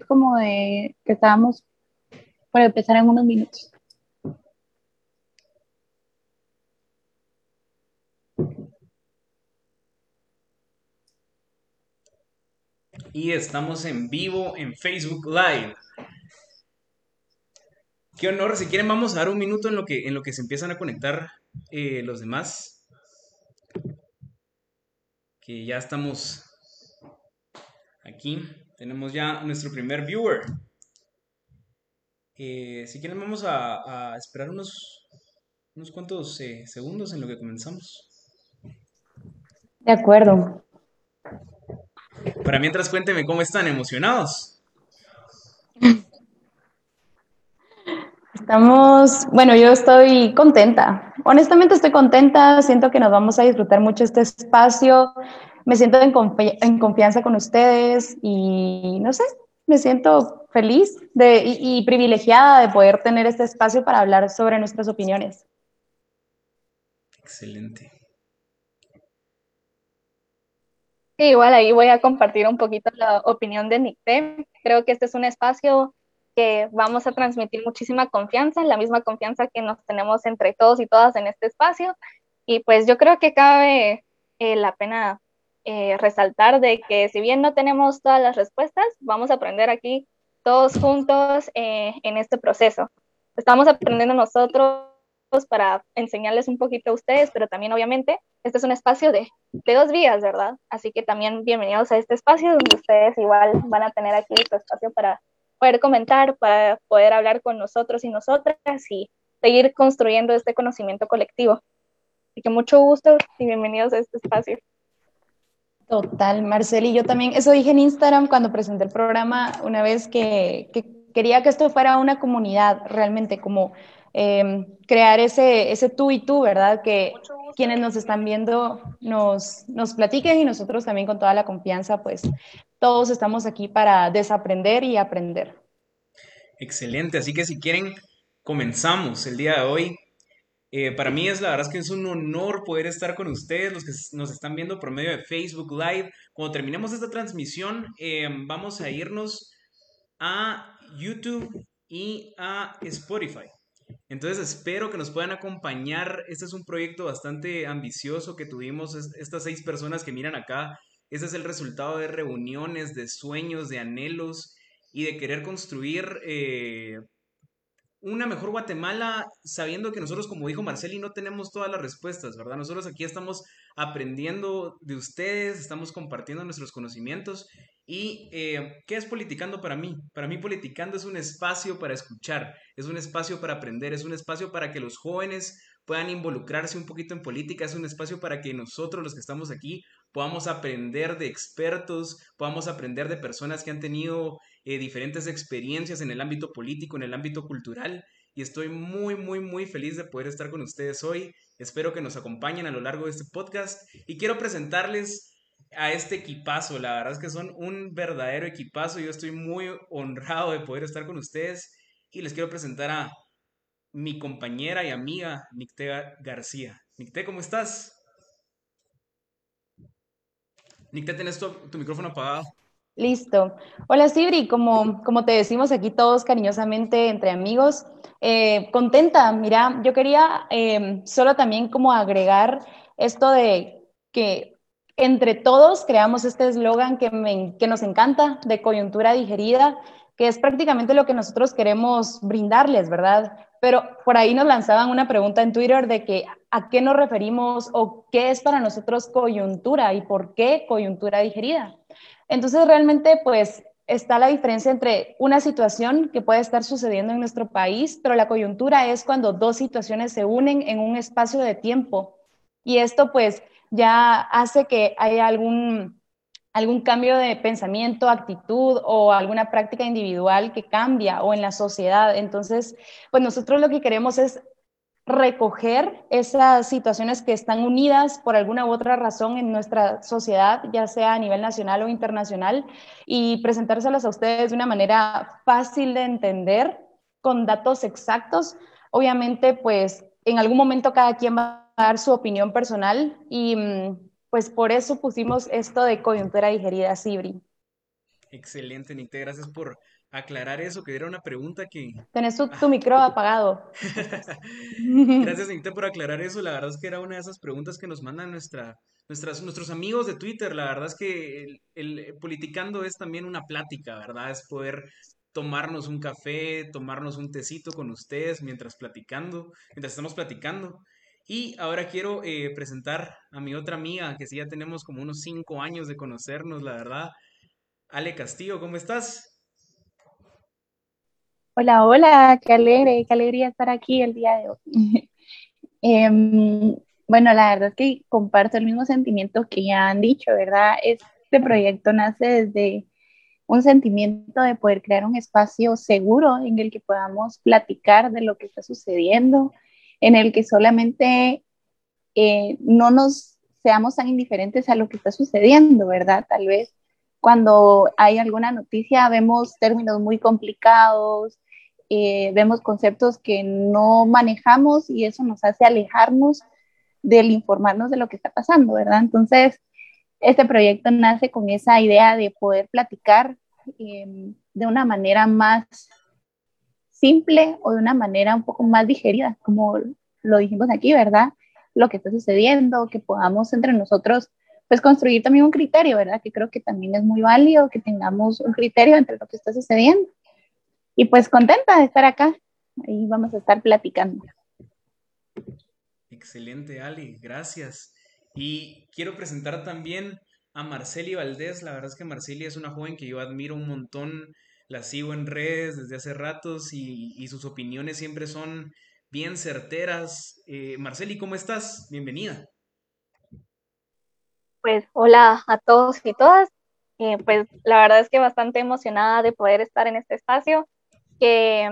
como de que estábamos para empezar en unos minutos. Y estamos en vivo en Facebook Live. Qué honor, si quieren vamos a dar un minuto en lo que, en lo que se empiezan a conectar eh, los demás. Que ya estamos aquí. Tenemos ya nuestro primer viewer. Eh, si quieren vamos a, esperar unos, unos cuantos eh, segundos en lo que comenzamos. De acuerdo. Para mientras cuénteme cómo están emocionados. Estamos, bueno, yo estoy contenta. Honestamente estoy contenta, siento que nos vamos a disfrutar mucho este espacio. Me siento en, en confianza con ustedes y no sé, me siento feliz de, y, privilegiada de poder tener este espacio para hablar sobre nuestras opiniones. Excelente. igual ahí voy a compartir un poquito la opinión de Nicté. Creo que este es un espacio que vamos a transmitir muchísima confianza, la misma confianza que nos tenemos entre todos y todas en este espacio. Y pues yo creo que cabe eh, la pena eh, resaltar de que si bien no tenemos todas las respuestas, vamos a aprender aquí todos juntos eh, en este proceso. Estamos aprendiendo nosotros para enseñarles un poquito a ustedes, pero también obviamente este es un espacio de, de dos vías, ¿verdad? Así que también bienvenidos a este espacio donde ustedes igual van a tener aquí su espacio para poder comentar, para poder hablar con nosotros y nosotras y seguir construyendo este conocimiento colectivo. Así que mucho gusto y bienvenidos a este espacio. Total, Marceli, yo también, eso dije en Instagram cuando presenté el programa una vez que, quería que esto fuera una comunidad realmente, como em, crear ese, ese tú y tú, ¿verdad? Que quienes nos están viendo nos, nos platiquen y nosotros también con toda la confianza, pues todos estamos aquí para desaprender y aprender. Excelente, así que si quieren, comenzamos el día de hoy. Eh, para mí es la verdad es que es un honor poder estar con ustedes, los que nos están viendo por medio de Facebook Live. Cuando terminemos esta transmisión, eh, vamos a irnos a YouTube y a Spotify. Entonces espero que nos puedan acompañar. Este es un proyecto bastante ambicioso que tuvimos. Estas seis personas que miran acá ese es el resultado de reuniones, de sueños, de anhelos y de querer construir eh, una mejor Guatemala sabiendo que nosotros, como dijo Marceli, no tenemos todas las respuestas, ¿verdad? Nosotros aquí estamos aprendiendo de ustedes, estamos compartiendo nuestros conocimientos. ¿Y eh, qué es politicando para mí? Para mí politicando es un espacio para escuchar, es un espacio para aprender, es un espacio para que los jóvenes puedan involucrarse un poquito en política, es un espacio para que nosotros los que estamos aquí podamos aprender de expertos, podamos aprender de personas que han tenido eh, diferentes experiencias en el ámbito político, en el ámbito cultural. Y estoy muy, muy, muy feliz de poder estar con ustedes hoy. Espero que nos acompañen a lo largo de este podcast. Y quiero presentarles a este equipazo. La verdad es que son un verdadero equipazo. Yo estoy muy honrado de poder estar con ustedes. Y les quiero presentar a mi compañera y amiga, Nicté García. Nicté, ¿cómo estás? Nick, te tenés tu, micrófono apagado. Listo. Hola, Sibri. Como, como te decimos aquí todos cariñosamente entre amigos, eh, contenta. Mira, yo quería em, solo también como agregar esto de que entre todos creamos este eslogan que, que nos encanta de coyuntura digerida, que es prácticamente lo que nosotros queremos brindarles, ¿verdad? Pero por ahí nos lanzaban una pregunta en Twitter de que a qué nos referimos o qué es para nosotros coyuntura y por qué coyuntura digerida. Entonces realmente pues está la diferencia entre una situación que puede estar sucediendo en nuestro país, pero la coyuntura es cuando dos situaciones se unen en un espacio de tiempo. Y esto pues ya hace que haya algún algún cambio de pensamiento, actitud o alguna práctica individual que cambia o en la sociedad. Entonces, pues nosotros lo que queremos es recoger esas situaciones que están unidas por alguna u otra razón en nuestra sociedad, ya sea a nivel nacional o internacional, y presentárselas a ustedes de una manera fácil de entender, con datos exactos. Obviamente, pues en algún momento cada quien va a dar su opinión personal y mm, pues por eso pusimos esto de coyuntura digerida, Sibri. Excelente, Nicte, gracias por aclarar eso, que era una pregunta que... Tenés tu, tu micro apagado. Gracias, Nicte, por aclarar eso. La verdad es que era una de esas preguntas que nos mandan nuestra, nuestras, nuestros amigos de Twitter. La verdad es que el, el politicando es también una plática, ¿verdad? Es poder tomarnos un café, tomarnos un tecito con ustedes mientras platicando, mientras estamos platicando. Y ahora quiero eh, presentar a mi otra amiga, que sí ya tenemos como unos cinco años de conocernos, la verdad. Ale Castillo, ¿cómo estás? Hola, hola, qué alegre, qué alegría estar aquí el día de hoy. Em, bueno, la verdad es que comparto el mismo sentimiento que ya han dicho, ¿verdad? Este proyecto nace desde un sentimiento de poder crear un espacio seguro en el que podamos platicar de lo que está sucediendo, en el que solamente eh, no nos seamos tan indiferentes a lo que está sucediendo, ¿verdad? Tal vez cuando hay alguna noticia vemos términos muy complicados, eh, vemos conceptos que no manejamos y eso nos hace alejarnos del informarnos de lo que está pasando, ¿verdad? Entonces, este proyecto nace con esa idea de poder platicar Em, de una manera más simple o de una manera un poco más digerida, como lo dijimos aquí, ¿verdad? Lo que está sucediendo, que podamos entre nosotros pues construir también un criterio, ¿verdad? Que creo que también es muy válido que tengamos un criterio entre lo que está sucediendo. Y pues contenta de estar acá. Ahí vamos a estar platicando. Excelente, Ali, gracias. Y quiero presentar también a Marceli Valdés. La verdad es que Marceli es una joven que yo admiro un montón. La sigo en redes desde hace ratos y, sus opiniones siempre son bien certeras. Eh, Marceli, ¿cómo estás? Bienvenida. Pues hola a todos y todas. Eh, pues la verdad es que bastante emocionada de poder estar en este espacio, que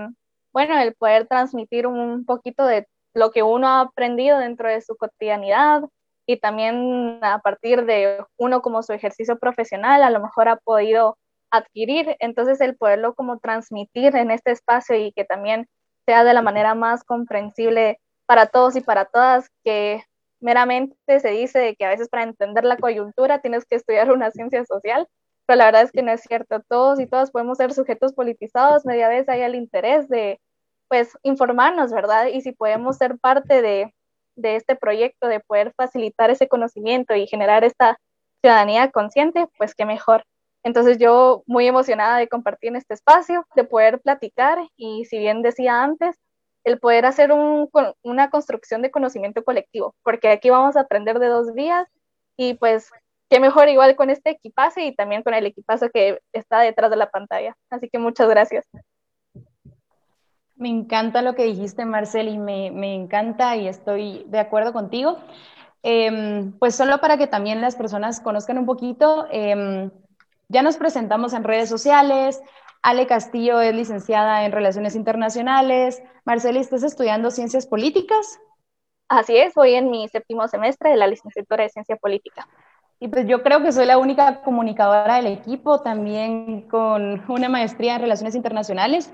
bueno, el poder transmitir un poquito de lo que uno ha aprendido dentro de su cotidianidad, y también a partir de uno como su ejercicio profesional a lo mejor ha podido adquirir, entonces el poderlo como transmitir en este espacio y que también sea de la manera más comprensible para todos y para todas, que meramente se dice que a veces para entender la coyuntura tienes que estudiar una ciencia social, pero la verdad es que no es cierto, todos y todas podemos ser sujetos politizados, media vez hay el interés de pues informarnos, ¿verdad? Y si podemos ser parte de, de este proyecto, de poder facilitar ese conocimiento y generar esta ciudadanía consciente, pues qué mejor. Entonces yo muy emocionada de compartir en este espacio, de poder platicar y si bien decía antes, el poder hacer una construcción de conocimiento colectivo, porque aquí vamos a aprender de dos vías y pues qué mejor igual con este equipazo y también con el equipazo que está detrás de la pantalla. Así que muchas gracias. Me encanta lo que dijiste, Marcel, y me, encanta y estoy de acuerdo contigo. Em, pues solo para que también las personas conozcan un poquito, em, ya nos presentamos en redes sociales. Ale Castillo es licenciada en Relaciones Internacionales. Marceli, ¿estás estudiando Ciencias Políticas? Así es, voy en mi séptimo semestre de la licenciatura de Ciencia Política. Y pues yo creo que soy la única comunicadora del equipo, también con una maestría en Relaciones Internacionales.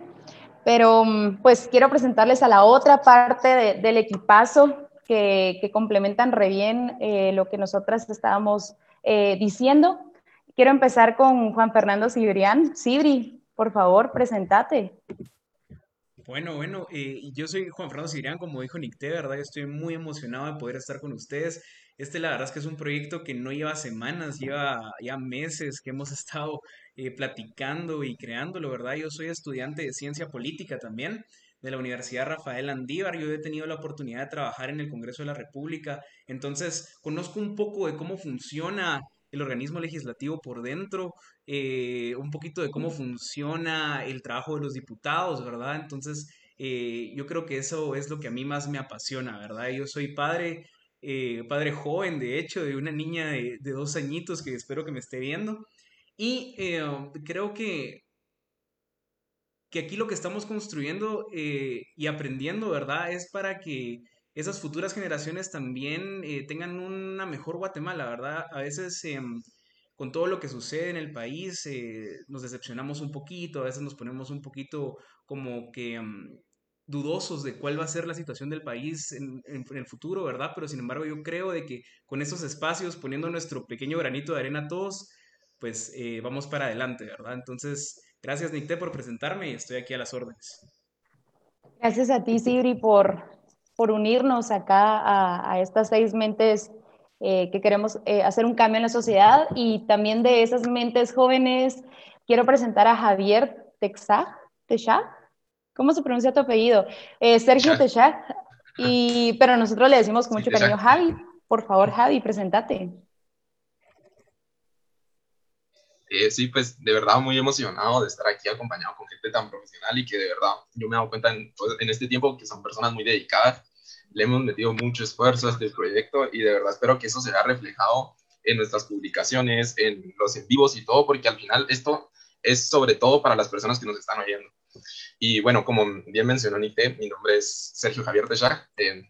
Pero mm, pues quiero presentarles a la otra parte del equipazo que, complementan re bien eh, lo que nosotras estábamos eh, diciendo. Quiero empezar con Juan Fernando Cibrián. Cibri, por favor, presentate. Bueno, bueno, eh, yo soy Juan Fernando Cibrián, como dijo Nick T, ¿verdad? Estoy muy emocionado de poder estar con ustedes. Este, la verdad es que es un proyecto que no lleva semanas, lleva ya meses que hemos estado eh, platicando y creándolo, ¿verdad? Yo soy estudiante de ciencia política también de la Universidad Rafael Andívar. Yo he tenido la oportunidad de trabajar en el Congreso de la República, entonces conozco un poco de cómo funciona el organismo legislativo por dentro, eh, un poquito de cómo funciona el trabajo de los diputados, ¿verdad? Entonces, eh, yo creo que eso es lo que a mí más me apasiona, ¿verdad? Yo soy padre eh, padre joven, de hecho, de una niña de, dos añitos que espero que me esté viendo. Y eh, creo que, que aquí lo que estamos construyendo eh, y aprendiendo, ¿verdad? Es para que esas futuras generaciones también tengan una mejor Guatemala, ¿verdad? A veces con todo lo que sucede en el país nos decepcionamos un poquito, a veces nos ponemos un poquito como que em, dudosos de cuál va a ser la situación del país en, el futuro, ¿verdad? Pero sin embargo yo creo de que con estos espacios, poniendo nuestro pequeño granito de arena todos, pues eh, vamos para adelante, ¿verdad? Entonces, gracias Nicté por presentarme y estoy aquí a las órdenes. Gracias a ti, Sibri, por, por unirnos acá a, a estas seis mentes eh, que queremos eh, hacer un cambio en la sociedad y también de esas mentes jóvenes quiero presentar a Javier Texag, Texag, ¿cómo se pronuncia tu apellido? Eh, Sergio Texag, y, pero nosotros le decimos con mucho cariño Javi. Por favor, Javi, presentate. sí, pues de verdad muy emocionado de estar aquí acompañado con gente tan profesional y que de verdad yo me he dado cuenta en, pues, en este tiempo que son personas muy dedicadas le hemos metido mucho esfuerzo a este proyecto y de verdad espero que eso se vea reflejado en nuestras publicaciones, en los en vivos y todo, porque al final esto es sobre todo para las personas que nos están oyendo. Y bueno, como bien mencionó Nicté, mi nombre es Sergio Javier Tejac. Eh,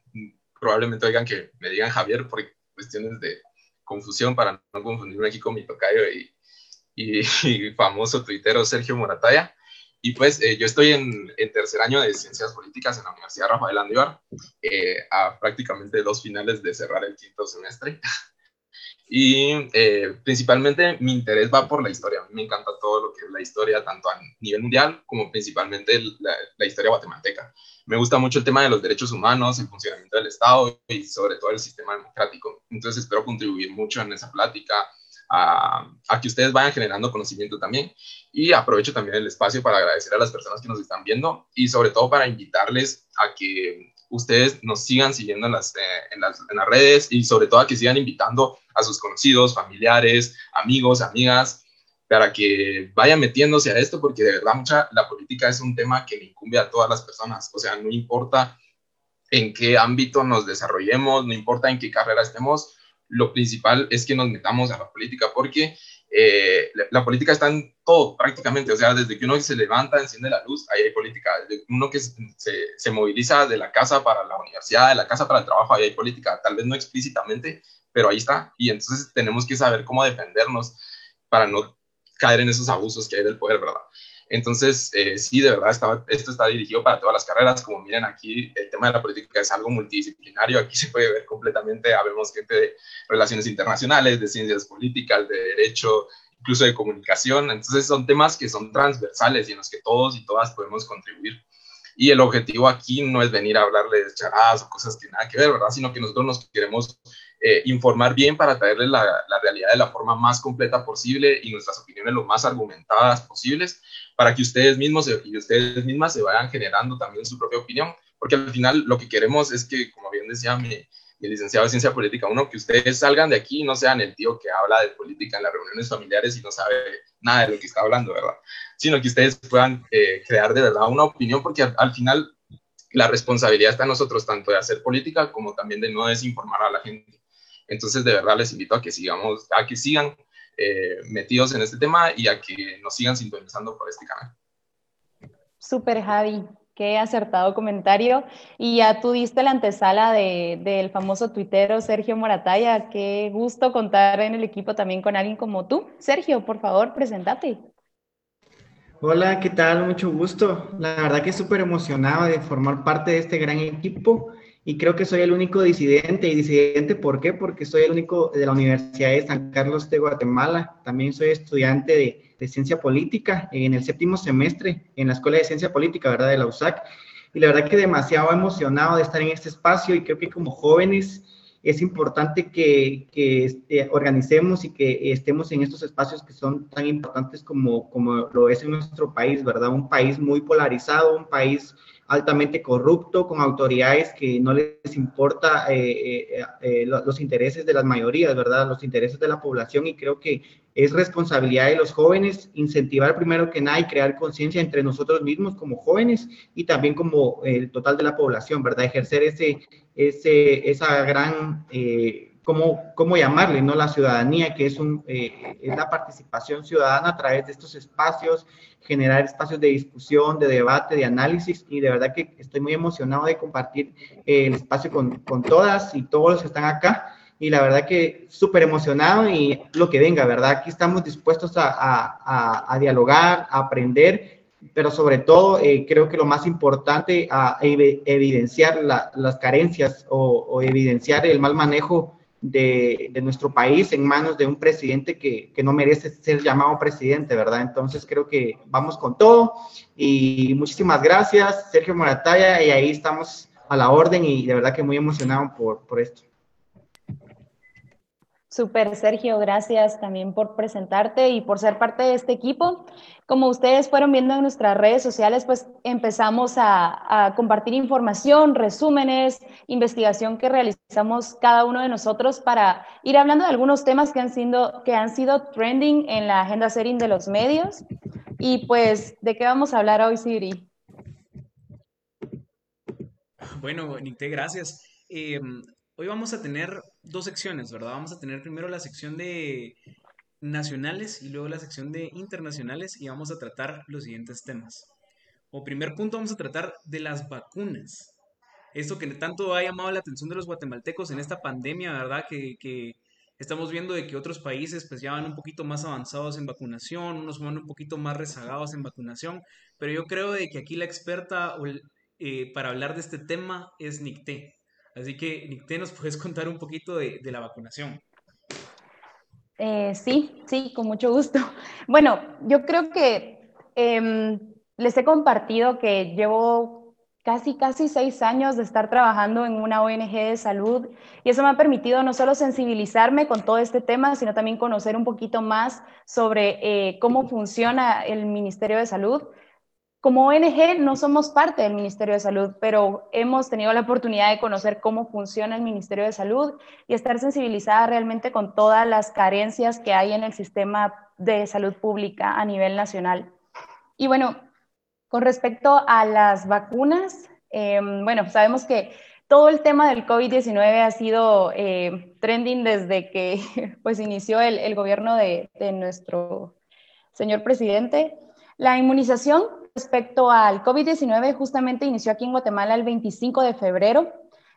probablemente oigan que me digan Javier por cuestiones de confusión para no confundirme aquí con mi tocayo y, y, y famoso tuitero Sergio Morataya. Y pues eh, yo estoy en, en, tercer año de Ciencias Políticas en la Universidad Rafael Andívar, eh, a prácticamente dos finales de cerrar el quinto semestre. y eh, principalmente mi interés va por la historia. Me encanta todo lo que es la historia, tanto a nivel mundial como principalmente la, la historia guatemalteca. Me gusta mucho el tema de los derechos humanos, el funcionamiento del Estado y sobre todo el sistema democrático. Entonces espero contribuir mucho en esa plática, a, a, que ustedes vayan generando conocimiento también. Y aprovecho también el espacio para agradecer a las personas que nos están viendo y sobre todo para invitarles a que ustedes nos sigan siguiendo en las, eh, en las, en las redes y sobre todo a que sigan invitando a sus conocidos, familiares, amigos, amigas, para que vayan metiéndose a esto, porque de verdad mucha, la política es un tema que le incumbe a todas las personas. O sea, no importa en qué ámbito nos desarrollemos, no importa en qué carrera estemos, lo principal es que nos metamos a la política, porque eh, la, política está en todo prácticamente, o sea, desde que uno se levanta, enciende la luz, ahí hay política, desde uno que se, se, moviliza de la casa para la universidad, de la casa para el trabajo, ahí hay política, tal vez no explícitamente, pero ahí está, y entonces tenemos que saber cómo defendernos para no caer en esos abusos que hay del poder, ¿verdad? Entonces, eh, sí, de verdad, está, esto está dirigido para todas las carreras. Como miren aquí, el tema de la política es algo multidisciplinario. Aquí se puede ver completamente, habemos gente de relaciones internacionales, de ciencias políticas, de derecho, incluso de comunicación. Entonces, son temas que son transversales y en los que todos y todas podemos contribuir. Y el objetivo aquí no es venir a hablarles charadas o cosas que nada que ver, ¿verdad? Sino que nosotros nos queremos eh, informar bien para traerles la, realidad de la forma más completa posible y nuestras opiniones lo más argumentadas posibles para que ustedes mismos y ustedes mismas se vayan generando también su propia opinión, porque al final lo que queremos es que, como bien decía mi, licenciado de Ciencia Política, uno, que ustedes salgan de aquí y no sean el tío que habla de política en las reuniones familiares y no sabe nada de lo que está hablando, ¿verdad? Sino que ustedes puedan eh, crear de verdad una opinión, porque al, al final la responsabilidad está en nosotros, tanto de hacer política como también de no desinformar a la gente. Entonces, de verdad, les invito a que sigamos, a que sigan eh, metidos en este tema y a que nos sigan sintonizando por este canal. Super Javi, qué acertado comentario. Y ya tú diste la antesala de, del famoso tuitero Sergio Morataya. Qué gusto contar en el equipo también con alguien como tú. Sergio, por favor, presentate. Hola, ¿qué tal? Mucho gusto. La verdad que súper emocionado de formar parte de este gran equipo y creo que soy el único disidente. ¿Y disidente por qué? Porque soy el único de la Universidad de San Carlos de Guatemala. También soy estudiante de, de Ciencia Política en el séptimo semestre en la Escuela de Ciencia Política, ¿verdad? De la USAC. Y la verdad que demasiado emocionado de estar en este espacio y creo que como jóvenes es importante que, que este, organicemos y que estemos en estos espacios que son tan importantes como, como lo es en nuestro país, ¿verdad? Un país muy polarizado, un país altamente corrupto, con autoridades que no les importa eh, eh, eh, los intereses de las mayorías, ¿verdad? Los intereses de la población y creo que es responsabilidad de los jóvenes incentivar primero que nada y crear conciencia entre nosotros mismos como jóvenes y también como el total de la población, ¿verdad? Ejercer ese, ese, esa gran... Eh, ¿Cómo, cómo, llamarle, ¿no? La ciudadanía, que es, un, eh, es la participación ciudadana a través de estos espacios, generar espacios de discusión, de debate, de análisis, y de verdad que estoy muy emocionado de compartir eh, el espacio con, con, todas y todos los que están acá, y la verdad que súper emocionado y lo que venga, ¿verdad? Aquí estamos dispuestos a, a, a dialogar, a aprender, pero sobre todo eh, creo que lo más importante, a evidenciar la, las carencias o, o evidenciar el mal manejo de, nuestro país en manos de un presidente que, que, no merece ser llamado presidente, ¿verdad? Entonces creo que vamos con todo y muchísimas gracias, Sergio Morataya, y ahí estamos a la orden y de verdad que muy emocionado por, por esto. Super, Sergio, gracias también por presentarte y por ser parte de este equipo. Como ustedes fueron viendo en nuestras redes sociales, pues empezamos a, compartir información, resúmenes, investigación que realizamos cada uno de nosotros para ir hablando de algunos temas que han sido, que han sido trending en la agenda setting de los medios. Y pues, ¿de qué vamos a hablar hoy, Siri? Bueno, Nicté, gracias. Em, Hoy vamos a tener dos secciones, ¿verdad? Vamos a tener primero la sección de nacionales y luego la sección de internacionales y vamos a tratar los siguientes temas. Como primer punto vamos a tratar de las vacunas. Esto que tanto ha llamado la atención de los guatemaltecos en esta pandemia, ¿verdad? Que, estamos viendo de que otros países pues ya van un poquito más avanzados en vacunación, unos van un poquito más rezagados en vacunación, pero yo creo de que aquí la experta eh, para hablar de este tema es Nicté. Así que, Nicté, ¿nos puedes contar un poquito de, la vacunación? Eh, sí, sí, con mucho gusto. Bueno, yo creo que em, les he compartido que llevo casi, casi seis años de estar trabajando en una ONG de salud y eso me ha permitido no solo sensibilizarme con todo este tema, sino también conocer un poquito más sobre eh, cómo funciona el Ministerio de Salud como ONG no somos parte del Ministerio de Salud, pero hemos tenido la oportunidad de conocer cómo funciona el Ministerio de Salud y estar sensibilizada realmente con todas las carencias que hay en el sistema de salud pública a nivel nacional. Y bueno, con respecto a las vacunas, em, bueno, sabemos que todo el tema del COVID-19 ha sido eh, trending desde que pues, inició el, el gobierno de, de nuestro señor presidente. La inmunización respecto al COVID-19 justamente inició aquí en Guatemala el 25 de febrero.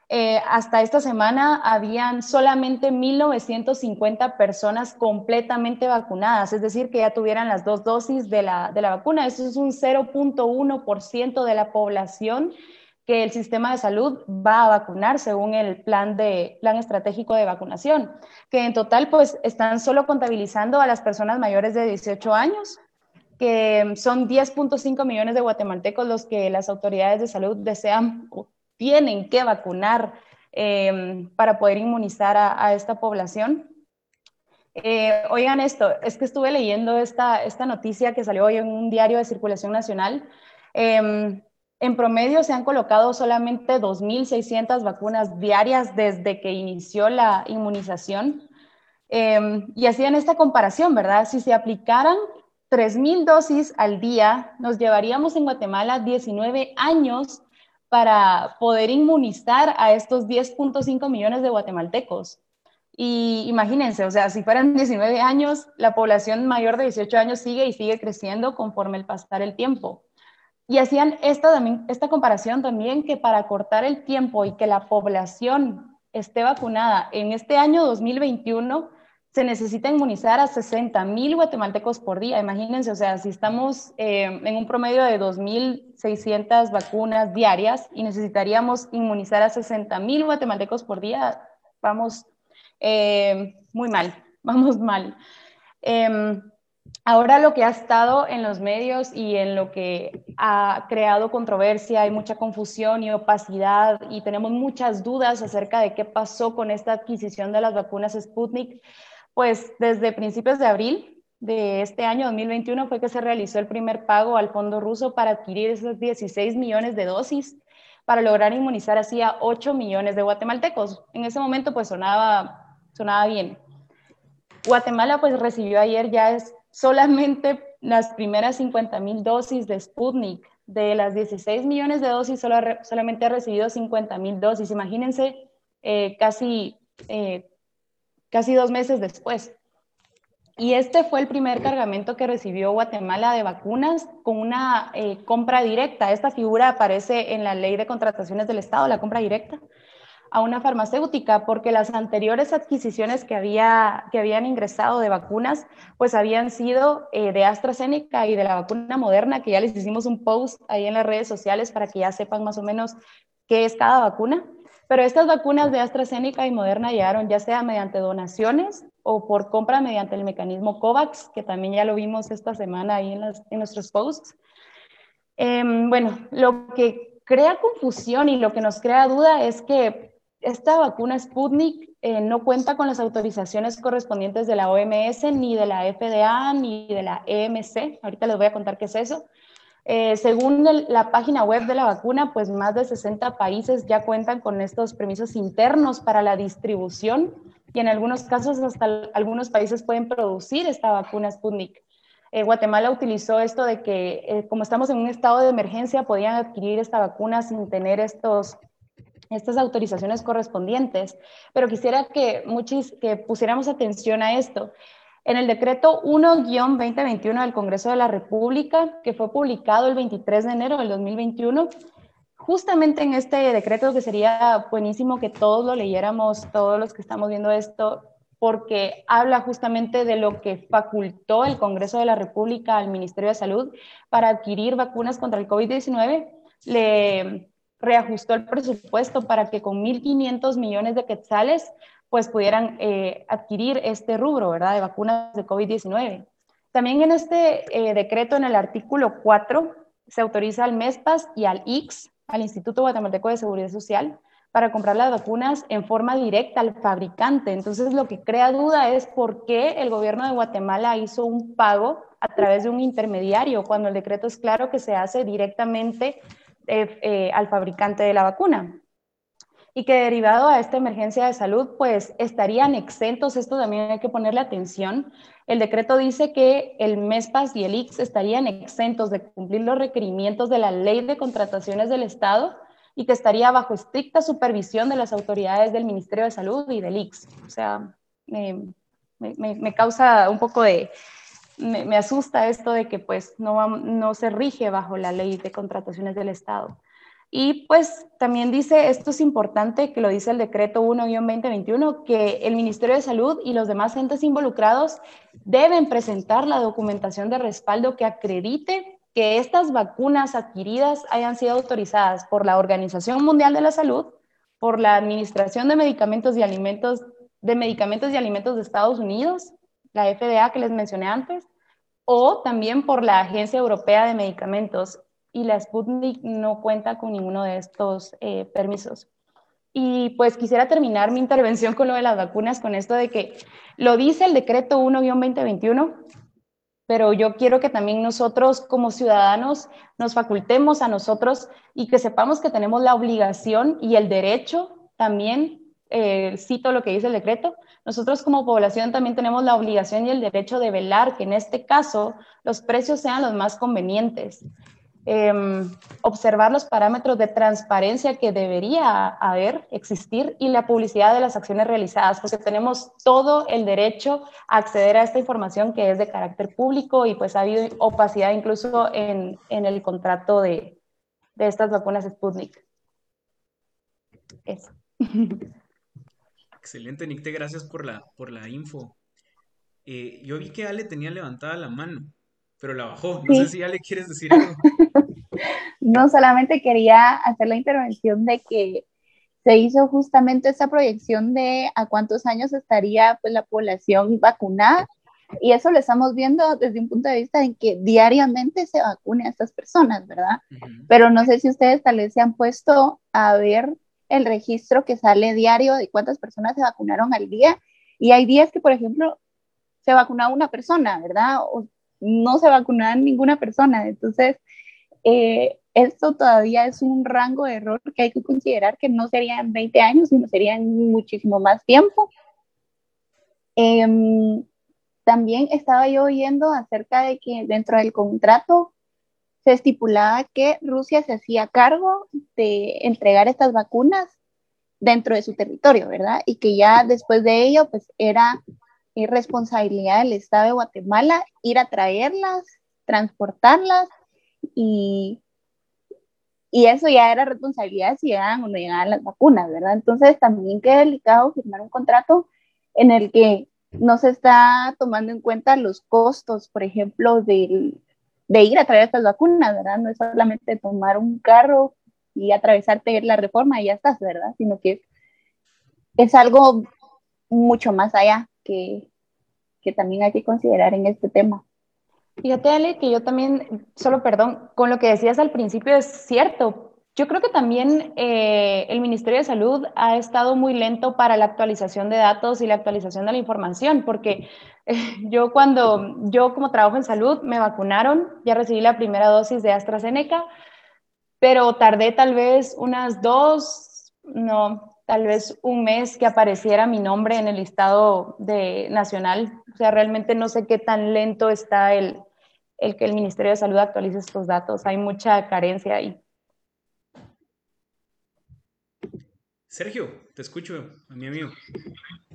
Eh, hasta esta semana habían solamente 1.950 personas completamente vacunadas, es decir, que ya tuvieran las dos dosis de la, de la vacuna. Eso es un 0.1% de la población que el sistema de salud va a vacunar según el plan, de, plan estratégico de vacunación, que en total pues están solo contabilizando a las personas mayores de 18 años, que son 10.5 millones de guatemaltecos los que las autoridades de salud desean o tienen que vacunar em, para poder inmunizar a, esta población. Eh, oigan esto, es que estuve leyendo esta, esta noticia que salió hoy en un diario de circulación nacional. Em, en promedio se han colocado solamente 2.600 vacunas diarias desde que inició la inmunización. Em, y hacían esta comparación, ¿verdad? Si se aplicaran 3.000 dosis al día, nos llevaríamos en Guatemala 19 años para poder inmunizar a estos 10.5 millones de guatemaltecos. Y imagínense, o sea, si fueran 19 años, la población mayor de 18 años sigue y sigue creciendo conforme el pasar el tiempo. Y hacían esta, esta comparación también que para cortar el tiempo y que la población esté vacunada en este año 2021, se necesita inmunizar a 60 mil guatemaltecos por día. Imagínense, o sea, si estamos eh, en un promedio de 2.600 vacunas diarias y necesitaríamos inmunizar a 60 mil guatemaltecos por día, vamos eh, muy mal, vamos mal. Em, ahora lo que ha estado en los medios y en lo que ha creado controversia, hay mucha confusión y opacidad y tenemos muchas dudas acerca de qué pasó con esta adquisición de las vacunas Sputnik pues desde principios de abril de este año 2021 fue que se realizó el primer pago al fondo ruso para adquirir esos 16 millones de dosis para lograr inmunizar así a 8 millones de guatemaltecos. En ese momento pues sonaba, sonaba bien. Guatemala pues recibió ayer ya es solamente las primeras 50 mil dosis de Sputnik. De las 16 millones de dosis, solo, solamente ha recibido 50 mil dosis. Imagínense eh, casi eh, casi dos meses después. Y este fue el primer cargamento que recibió Guatemala de vacunas con una eh, compra directa. Esta figura aparece en la ley de contrataciones del Estado, la compra directa a una farmacéutica, porque las anteriores adquisiciones que, había, que habían ingresado de vacunas, pues habían sido eh, de AstraZeneca y de la vacuna moderna, que ya les hicimos un post ahí en las redes sociales para que ya sepan más o menos qué es cada vacuna Pero estas vacunas de AstraZeneca y Moderna llegaron ya sea mediante donaciones o por compra mediante el mecanismo COVAX, que también ya lo vimos esta semana ahí en, en nuestros posts. Em, bueno, lo que crea confusión y lo que nos crea duda es que esta vacuna Sputnik eh, no cuenta con las autorizaciones correspondientes de la OMS, ni de la FDA, ni de la EMC. Ahorita les voy a contar qué es eso. Eh, según la página web de la vacuna, pues más de 60 países ya cuentan con estos permisos internos para la distribución y en algunos casos hasta algunos países pueden producir esta vacuna Sputnik. Eh, Guatemala utilizó esto de que eh, como estamos en un estado de emergencia podían adquirir esta vacuna sin tener estos, estas autorizaciones correspondientes, pero quisiera que, muchis, que pusiéramos atención a esto. En el decreto 1-2021 del Congreso de la República, que fue publicado el 23 de enero del 2021, justamente en este decreto que sería buenísimo que todos lo leyéramos, todos los que estamos viendo esto, porque habla justamente de lo que facultó el Congreso de la República al Ministerio de Salud para adquirir vacunas contra el COVID-19, le reajustó el presupuesto para que con 1.500 millones de quetzales pues pudieran eh, adquirir este rubro, ¿verdad?, de vacunas de COVID-19. También en este eh, decreto, en el artículo 4, se autoriza al MESPAS y al IX, al Instituto Guatemalteco de Seguridad Social, para comprar las vacunas en forma directa al fabricante. Entonces, lo que crea duda es por qué el gobierno de Guatemala hizo un pago a través de un intermediario, cuando el decreto es claro que se hace directamente eh, al fabricante de la vacuna y que derivado a esta emergencia de salud, pues estarían exentos, esto también hay que ponerle atención. El decreto dice que el MESPAS y el IX estarían exentos de cumplir los requerimientos de la ley de contrataciones del Estado y que estaría bajo estricta supervisión de las autoridades del Ministerio de Salud y del IX. O sea, me, me, causa un poco de, me, asusta esto de que pues no, no se rige bajo la ley de contrataciones del Estado. Y pues también dice, esto es importante, que lo dice el decreto 1-2021, que el Ministerio de Salud y los demás entes involucrados deben presentar la documentación de respaldo que acredite que estas vacunas adquiridas hayan sido autorizadas por la Organización Mundial de la Salud, por la Administración de Medicamentos y Alimentos de Medicamentos y Alimentos de Estados Unidos, la FDA que les mencioné antes, o también por la Agencia Europea de Medicamentos y la Sputnik no cuenta con ninguno de estos eh, permisos. Y pues quisiera terminar mi intervención con lo de las vacunas, con esto de que lo dice el decreto 1-2021, pero yo quiero que también nosotros como ciudadanos nos facultemos a nosotros y que sepamos que tenemos la obligación y el derecho también, eh, cito lo que dice el decreto, nosotros como población también tenemos la obligación y el derecho de velar que en este caso los precios sean los más convenientes Em, observar los parámetros de transparencia que debería haber, existir, y la publicidad de las acciones realizadas, porque tenemos todo el derecho a acceder a esta información que es de carácter público y pues ha habido opacidad incluso en, en el contrato de, de estas vacunas Sputnik. Eso. Excelente, Nicte, gracias por la, por la info. Eh, yo vi que Ale tenía levantada la mano pero la bajó. No sé si ya le quieres decir algo. no, solamente quería hacer la intervención de que se hizo justamente esa proyección de a cuántos años estaría pues, la población vacunada. Y eso lo estamos viendo desde un punto de vista en que diariamente se vacune a estas personas, ¿verdad? Pero no sé si ustedes tal vez se han puesto a ver el registro que sale diario de cuántas personas se vacunaron al día. Y hay días que, por ejemplo, se vacuna una persona, ¿verdad? O no se vacuna ninguna persona. Entonces, eh, esto todavía es un rango de error que hay que considerar que no serían 20 años, sino serían muchísimo más tiempo. Em, también estaba yo oyendo acerca de que dentro del contrato se estipulaba que Rusia se hacía cargo de entregar estas vacunas dentro de su territorio, ¿verdad? Y que ya después de ello, pues era responsabilidad del Estado de Guatemala ir a traerlas, transportarlas y, y eso ya era responsabilidad si llegaban o no llegaban las vacunas, ¿verdad? Entonces también qué delicado firmar un contrato en el que no se está tomando en cuenta los costos, por ejemplo, de, de ir a traer estas vacunas, ¿verdad? No es solamente tomar un carro y atravesarte la reforma y ya estás, ¿verdad? Sino que es algo mucho más allá que, que también hay que considerar en este tema. Fíjate, Ale, que yo también, solo perdón, con lo que decías al principio es cierto. Yo creo que también eh, el Ministerio de Salud ha estado muy lento para la actualización de datos y la actualización de la información, porque yo cuando, yo como trabajo en salud, me vacunaron, ya recibí la primera dosis de AstraZeneca, pero tardé tal vez unas dos, no, tal vez un mes que apareciera mi nombre en el listado de nacional. O sea, realmente no sé qué tan lento está el, el que el Ministerio de Salud actualice estos datos. Hay mucha carencia ahí. Sergio, te escucho, a mi amigo.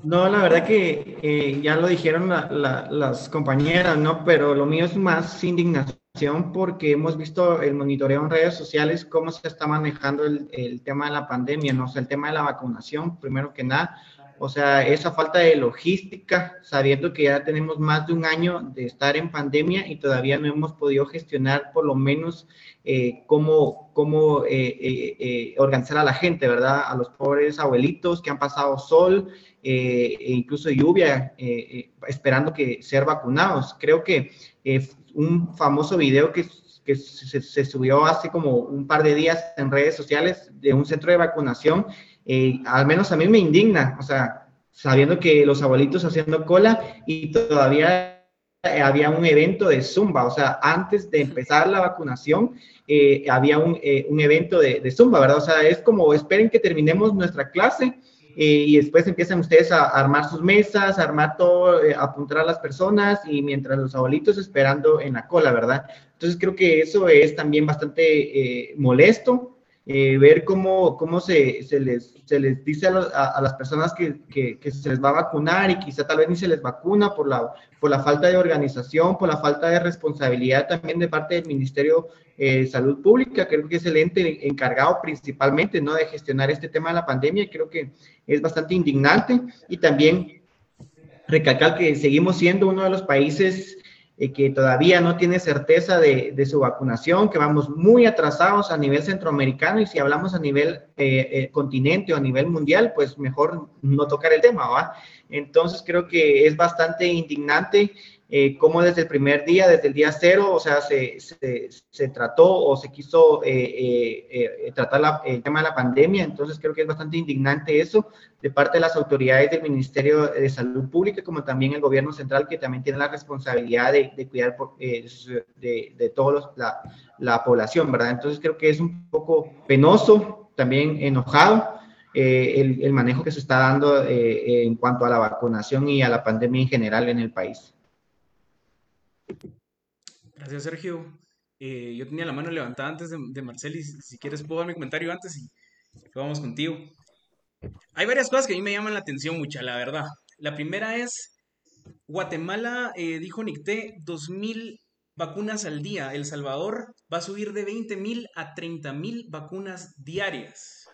No, la verdad que eh, ya lo dijeron las compañeras, ¿no? Pero lo mío es más indignación porque hemos visto el monitoreo en redes sociales, cómo se está manejando el, el tema de la pandemia, ¿no? O el tema de la vacunación, primero que nada. O sea, esa falta de logística, sabiendo que ya tenemos más de un año de estar en pandemia y todavía no hemos podido gestionar por lo menos eh, cómo, cómo eh, eh, eh, organizar a la gente, ¿verdad? A los pobres abuelitos que han pasado sol e incluso lluvia, esperando que ser vacunados. Creo que un famoso video que, que se, se, subió hace como un par de días en redes sociales de un centro de vacunación, eh, al menos a mí me indigna, o sea, sabiendo que los abuelitos haciendo cola y todavía había un evento de Zumba, o sea, antes de empezar la vacunación, eh, había un, eh, un evento de, de, Zumba, ¿verdad? O sea, es como, esperen que terminemos nuestra clase eh, y después empiezan ustedes a, armar sus mesas, a armar todo, eh, apuntar a las personas y mientras los abuelitos esperando en la cola, ¿verdad? Entonces creo que eso es también bastante eh, molesto. Ver cómo, cómo se, se, les, se les dice a, a, las personas que, que, se les va a vacunar y quizá tal vez ni se les vacuna por la, por la falta de organización, por la falta de responsabilidad también de parte del Ministerio eh, Salud Pública, creo que es el ente encargado principalmente ¿no? de gestionar este tema de la pandemia, creo que es bastante indignante y también recalcar que seguimos siendo uno de los países eh, que todavía no tiene certeza de, su vacunación, que vamos muy atrasados a nivel centroamericano y si hablamos a nivel eh, eh, continente o a nivel mundial, pues mejor no tocar el tema, ¿va? Entonces creo que es bastante indignante eh, cómo desde el primer día, desde el día cero, o sea, se, se, trató o se quiso eh, eh, eh tratar la, el tema de la pandemia. Entonces creo que es bastante indignante eso de parte de las autoridades del Ministerio de Salud Pública, como también el gobierno central, que también tiene la responsabilidad de, cuidar por, eh, de, de toda la, la población, ¿verdad? Entonces creo que es un poco penoso, también enojado. El, el, manejo que se está dando en cuanto a la vacunación y a la pandemia en general en el país. Gracias, Sergio. Eh, yo tenía la mano levantada antes de, de Marcel y si, quieres puedo dar mi comentario antes y vamos contigo. Hay varias cosas que a mí me llaman la atención mucha, la verdad. La primera es, Guatemala, eh, dijo Nicté, 2.000 vacunas al día. El Salvador va a subir de 20.000 a 30.000 vacunas diarias.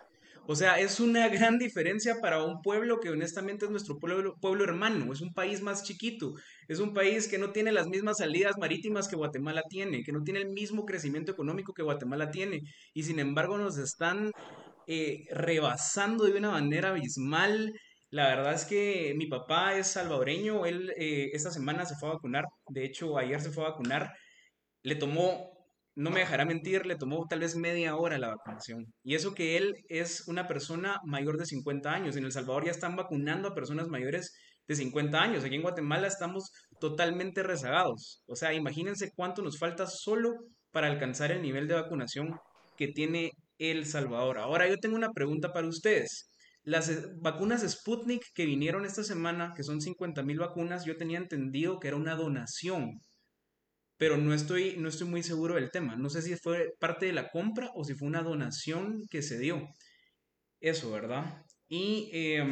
O sea, es una gran diferencia para un pueblo que honestamente es nuestro pueblo, pueblo hermano, es un país más chiquito, es un país que no tiene las mismas salidas marítimas que Guatemala tiene, que no tiene el mismo crecimiento económico que Guatemala tiene, y sin embargo nos están eh, rebasando de una manera abismal. La verdad es que mi papá es salvadoreño, él eh, esta semana se fue a vacunar, de hecho ayer se fue a vacunar, le tomó no me dejará mentir, le tomó tal vez media hora la vacunación. Y eso que él es una persona mayor de 50 años. En El Salvador ya están vacunando a personas mayores de 50 años. Aquí en Guatemala estamos totalmente rezagados. O sea, imagínense cuánto nos falta solo para alcanzar el nivel de vacunación que tiene El Salvador. Ahora yo tengo una pregunta para ustedes. Las eh, vacunas Sputnik que vinieron esta semana, que son 50 mil vacunas, yo tenía entendido que era una donación pero no estoy, no estoy muy seguro del tema. No sé si fue parte de la compra o si fue una donación que se dio. Eso, ¿verdad? Y eh,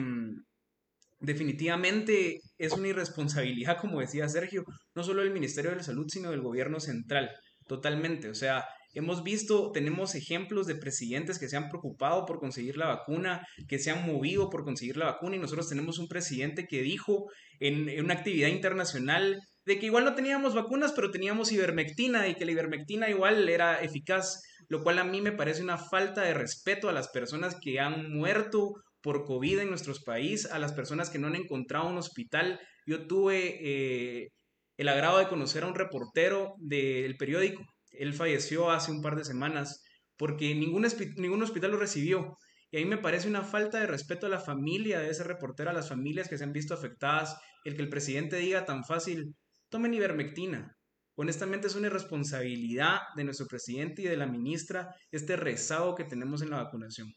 definitivamente es una irresponsabilidad, como decía Sergio, no solo del Ministerio de Salud, sino del gobierno central, totalmente. O sea, hemos visto, tenemos ejemplos de presidentes que se han preocupado por conseguir la vacuna, que se han movido por conseguir la vacuna, y nosotros tenemos un presidente que dijo en una actividad internacional de que igual no teníamos vacunas, pero teníamos ivermectina y que la ivermectina igual era eficaz lo cual a mí me parece una falta de respeto a las personas que han muerto por COVID en nuestro país, a las personas que no han encontrado un hospital. Yo tuve eh, el agrado de conocer a un reportero del periódico. Él falleció hace un par de semanas porque ningún, ningún hospital lo recibió. Y a mí me parece una falta de respeto a la familia de ese reportero, a las familias que se han visto afectadas, el que el presidente diga tan fácil, tomen ivermectina. Honestamente es una irresponsabilidad de nuestro presidente y de la ministra este rezago que tenemos en la vacunación.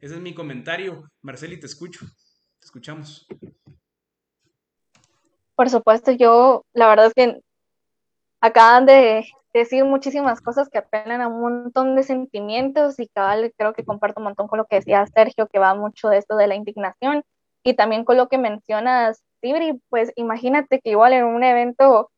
Ese es mi comentario. Marceli, te escucho. Te escuchamos. Por supuesto, yo la verdad es que acaban de decir muchísimas cosas que apelan a un montón de sentimientos y cabal creo que comparto un montón con lo que decía Sergio, que va mucho de esto de la indignación y también con lo que mencionas, Tibri, pues imagínate que igual en un evento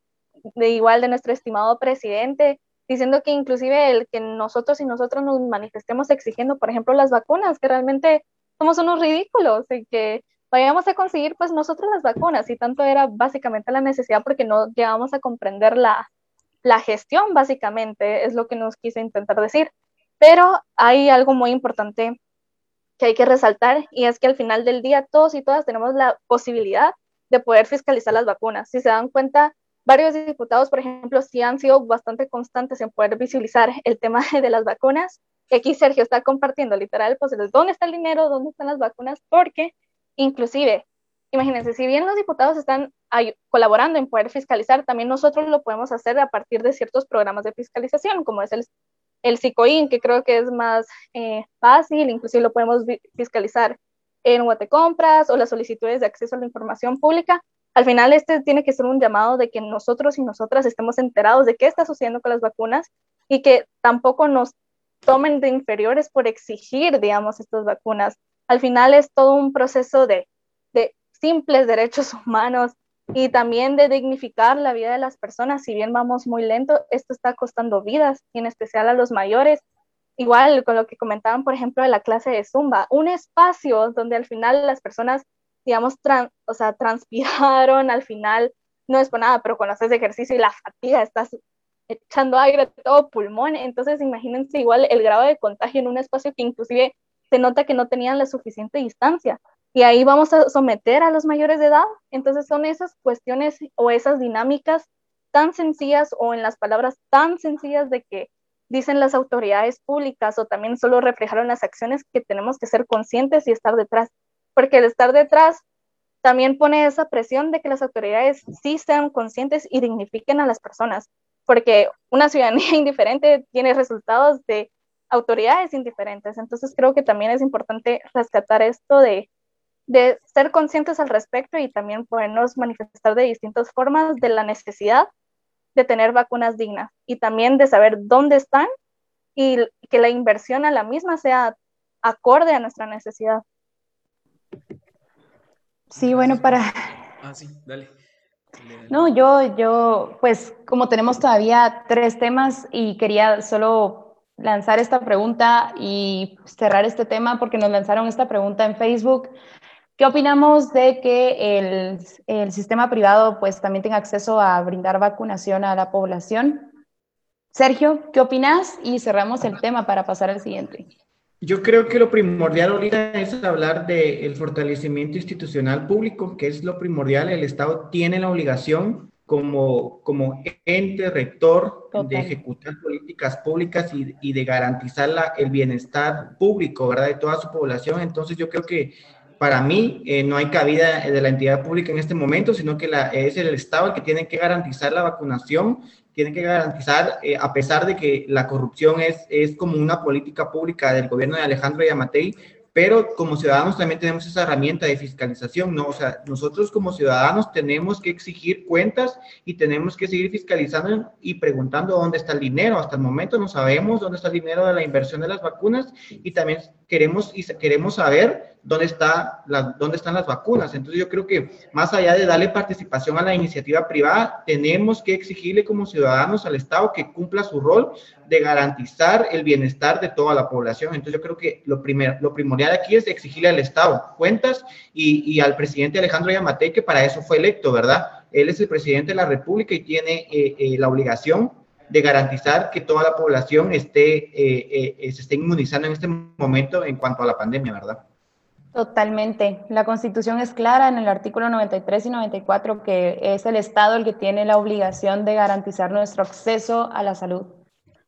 de igual de nuestro estimado presidente, diciendo que inclusive el que nosotros y nosotros nos manifestemos exigiendo, por ejemplo, las vacunas, que realmente somos unos ridículos y que vayamos a conseguir pues nosotros las vacunas y tanto era básicamente la necesidad porque no llegamos a comprender la, la gestión, básicamente, es lo que nos quise intentar decir. Pero hay algo muy importante que hay que resaltar y es que al final del día todos y todas tenemos la posibilidad de poder fiscalizar las vacunas. Si se dan cuenta, varios diputados, por ejemplo, sí han sido bastante constantes en poder visibilizar el tema de las vacunas. Y aquí Sergio está compartiendo literal, pues, dónde está el dinero, dónde están las vacunas, porque inclusive Imagínense, si bien los diputados están colaborando en poder fiscalizar, también nosotros lo podemos hacer a partir de ciertos programas de fiscalización, como es el, el SICOIN, que creo que es más eh, fácil, inclusive lo podemos fiscalizar en Guatecompras o las solicitudes de acceso a la información pública. Al final, este tiene que ser un llamado de que nosotros y nosotras estemos enterados de qué está sucediendo con las vacunas y que tampoco nos tomen de inferiores por exigir, digamos, estas vacunas. Al final es todo un proceso de simples derechos humanos y también de dignificar la vida de las personas. Si bien vamos muy lento, esto está costando vidas, y en especial a los mayores. Igual con lo que comentaban, por ejemplo, de la clase de Zumba, un espacio donde al final las personas, digamos, o sea, transpiraron, al final no es por nada, pero cuando haces ejercicio y la fatiga, estás echando aire todo pulmón, entonces imagínense igual el grado de contagio en un espacio que inclusive se nota que no tenían la suficiente distancia y ahí vamos a someter a los mayores de edad. Entonces son esas cuestiones o esas dinámicas tan sencillas o en las palabras tan sencillas de que dicen las autoridades públicas o también solo reflejaron las acciones que tenemos que ser conscientes y estar detrás. Porque el estar detrás también pone esa presión de que las autoridades sí sean conscientes y dignifiquen a las personas. Porque una ciudadanía indiferente tiene resultados de autoridades indiferentes. Entonces creo que también es importante rescatar esto de de ser conscientes al respecto y también podernos manifestar de distintas formas de la necesidad de tener vacunas dignas y también de saber dónde están y que la inversión a la misma sea acorde a nuestra necesidad. Sí, bueno, para... Ah, sí, dale. No, yo, yo, pues como tenemos todavía tres temas y quería solo lanzar esta pregunta y cerrar este tema porque nos lanzaron esta pregunta en Facebook. ¿Qué opinamos de que el, el, sistema privado pues también tenga acceso a brindar vacunación a la población? Sergio, ¿qué opinas? Y cerramos el tema para pasar al siguiente. Yo creo que lo primordial ahorita es hablar del fortalecimiento institucional público, que es lo primordial. El Estado tiene la obligación como, como ente rector de ejecutar políticas públicas y, y de garantizar la, el bienestar público, ¿verdad? De toda su población. Entonces yo creo que para mí eh, no hay cabida de la entidad pública en este momento, sino que la, es el Estado el que tiene que garantizar la vacunación, tiene que garantizar, eh, a pesar de que la corrupción es, es como una política pública del gobierno de Alejandro Yamatei, pero como ciudadanos también tenemos esa herramienta de fiscalización, ¿no? O sea, nosotros como ciudadanos tenemos que exigir cuentas y tenemos que seguir fiscalizando y preguntando dónde está el dinero. Hasta el momento no sabemos dónde está el dinero de la inversión de las vacunas y también queremos, y queremos saber dónde, está dónde están las vacunas. Entonces yo creo que más allá de darle participación a la iniciativa privada, tenemos que exigirle como ciudadanos al Estado que cumpla su rol de garantizar el bienestar de toda la población. Entonces yo creo que lo, primer, lo primordial aquí es exigirle al Estado cuentas y, y al presidente Alejandro Yamatei, que para eso fue electo, ¿verdad? Él es el presidente de la República y tiene eh, eh, la obligación de garantizar que toda la población esté, eh, eh, se esté inmunizando en este momento en cuanto a la pandemia, ¿verdad? Totalmente. La Constitución es clara en el artículo 93 y 94 que es el Estado el que tiene la obligación de garantizar nuestro acceso a la salud.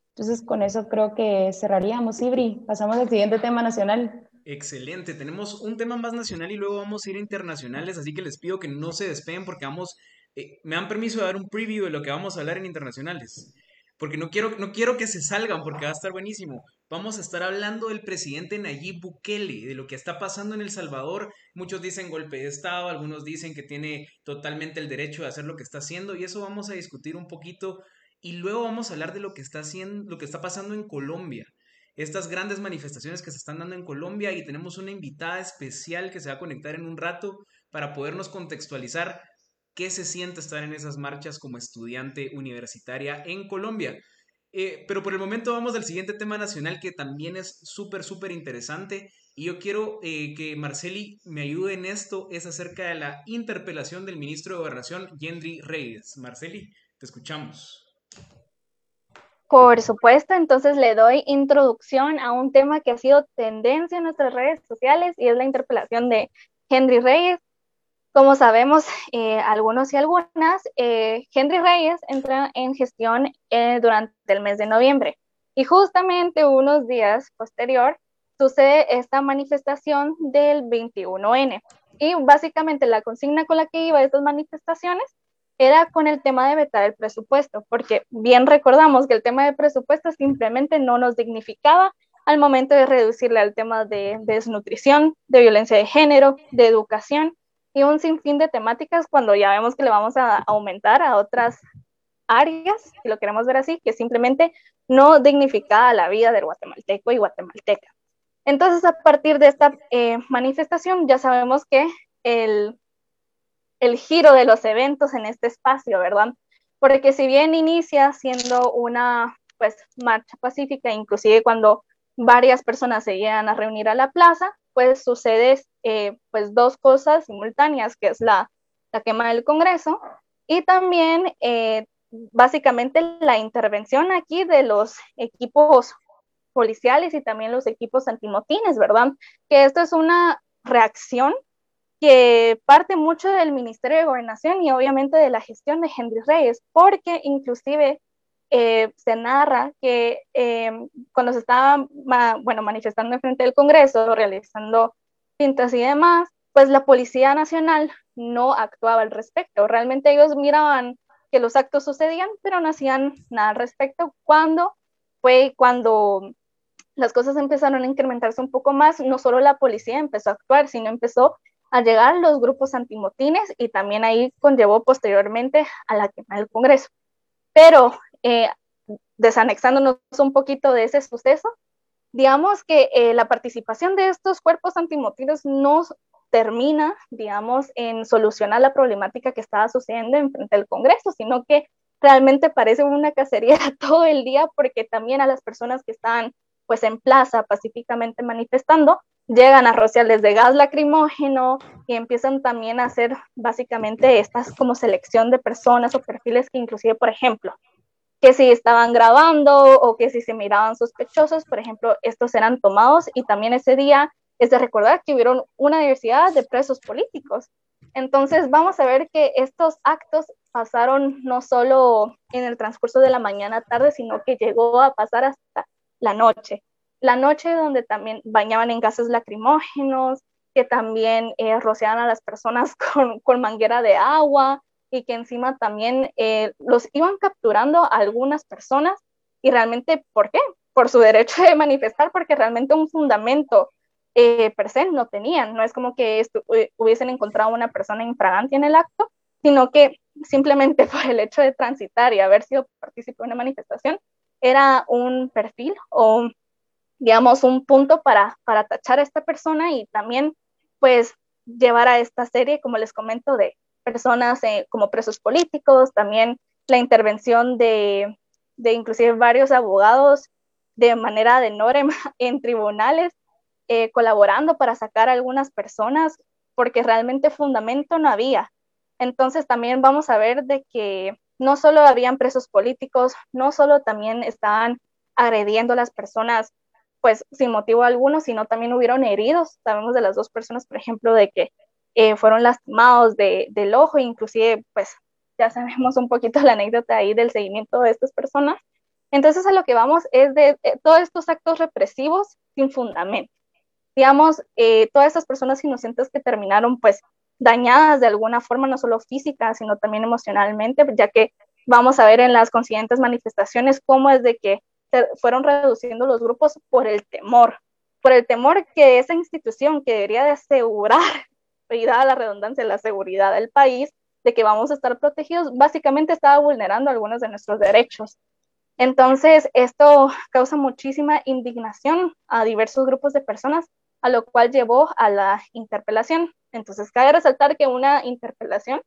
Entonces, con eso creo que cerraríamos. Ibri, pasamos al siguiente tema nacional. Excelente, tenemos un tema más nacional y luego vamos a ir a internacionales, así que les pido que no se despeguen porque vamos, eh, me dan permiso de dar un preview de lo que vamos a hablar en internacionales porque no quiero, no quiero que se salgan porque va a estar buenísimo. Vamos a estar hablando del presidente Nayib Bukele, de lo que está pasando en El Salvador. Muchos dicen golpe de Estado, algunos dicen que tiene totalmente el derecho de hacer lo que está haciendo y eso vamos a discutir un poquito y luego vamos a hablar de lo que está haciendo, lo que está pasando en Colombia. Estas grandes manifestaciones que se están dando en Colombia y tenemos una invitada especial que se va a conectar en un rato para podernos contextualizar qué se siente estar en esas marchas como estudiante universitaria en Colombia. Eh, pero por el momento vamos al siguiente tema nacional que también es súper, súper interesante. Y yo quiero eh, que Marceli me ayude en esto. Es acerca de la interpelación del ministro de Gobernación, Yendri Reyes. Marceli, te escuchamos. Por supuesto, entonces le doy introducción a un tema que ha sido tendencia en nuestras redes sociales y es la interpelación de Henry Reyes, como sabemos, eh, algunos y algunas, eh, Henry Reyes entra en gestión eh, durante el mes de noviembre y justamente unos días posterior sucede esta manifestación del 21N. Y básicamente la consigna con la que iba estas manifestaciones era con el tema de vetar el presupuesto, porque bien recordamos que el tema de presupuesto simplemente no nos dignificaba al momento de reducirle al tema de desnutrición, de violencia de género, de educación y un sinfín de temáticas cuando ya vemos que le vamos a aumentar a otras áreas, si lo queremos ver así, que simplemente no dignifica la vida del guatemalteco y guatemalteca. Entonces, a partir de esta eh, manifestación, ya sabemos que el, el giro de los eventos en este espacio, ¿verdad? Porque si bien inicia siendo una pues marcha pacífica, inclusive cuando varias personas se llegan a reunir a la plaza, pues sucede eh, pues dos cosas simultáneas, que es la, la quema del Congreso y también eh, básicamente la intervención aquí de los equipos policiales y también los equipos antimotines, ¿verdad? Que esto es una reacción que parte mucho del Ministerio de Gobernación y obviamente de la gestión de Henry Reyes, porque inclusive eh, se narra que cuando se estaba bueno, manifestando en frente del Congreso, realizando pintas y demás, pues la Policía Nacional no actuaba al respecto. Realmente ellos miraban que los actos sucedían, pero no hacían nada al respecto. Cuando fue cuando las cosas empezaron a incrementarse un poco más, no solo la policía empezó a actuar, sino empezó a llegar los grupos antimotines y también ahí conllevó posteriormente a la quema del Congreso. Pero eh, desanexándonos un poquito de ese suceso, digamos que eh, la participación de estos cuerpos antimotines no termina, digamos, en solucionar la problemática que estaba sucediendo en frente del Congreso, sino que realmente parece una cacería todo el día porque también a las personas que estaban pues en plaza pacíficamente manifestando, llegan a rociarles de gas lacrimógeno y empiezan también a hacer básicamente estas como selección de personas o perfiles que inclusive, por ejemplo, que si estaban grabando o que si se miraban sospechosos, por ejemplo, estos eran tomados y también ese día es de recordar que hubieron una diversidad de presos políticos. Entonces vamos a ver que estos actos pasaron no solo en el transcurso de la mañana tarde, sino que llegó a pasar hasta la noche. La noche donde también bañaban en gases lacrimógenos, que también eh, rociaban a las personas con, con manguera de agua, y que encima también eh, los iban capturando algunas personas y realmente, ¿por qué? Por su derecho de manifestar, porque realmente un fundamento eh, per se no tenían, no es como que eh, hubiesen encontrado una persona infragante en el acto, sino que simplemente por el hecho de transitar y haber sido partícipe de una manifestación, era un perfil o, digamos, un punto para, para tachar a esta persona y también, pues, llevar a esta serie, como les comento, de, personas eh, como presos políticos, también la intervención de, de, inclusive varios abogados de manera de norma en tribunales, eh, colaborando para sacar a algunas personas, porque realmente fundamento no había. Entonces también vamos a ver de que no solo habían presos políticos, no solo también estaban agrediendo a las personas pues sin motivo alguno, sino también hubieron heridos. Sabemos de las dos personas, por ejemplo, de que eh, fueron lastimados de, del ojo, inclusive pues ya sabemos un poquito la anécdota ahí del seguimiento de estas personas. Entonces a lo que vamos es de, todos estos actos represivos sin fundamento. Digamos, eh, todas estas personas inocentes que terminaron pues dañadas de alguna forma, no solo física, sino también emocionalmente, ya que vamos a ver en las consiguientes manifestaciones cómo es de que se fueron reduciendo los grupos por el temor, por el temor que esa institución que debería de asegurar, y dada la redundancia, la seguridad del país, de que vamos a estar protegidos, básicamente estaba vulnerando algunos de nuestros derechos. Entonces, esto causa muchísima indignación a diversos grupos de personas, a lo cual llevó a la interpelación. Entonces, cabe resaltar que una interpelación,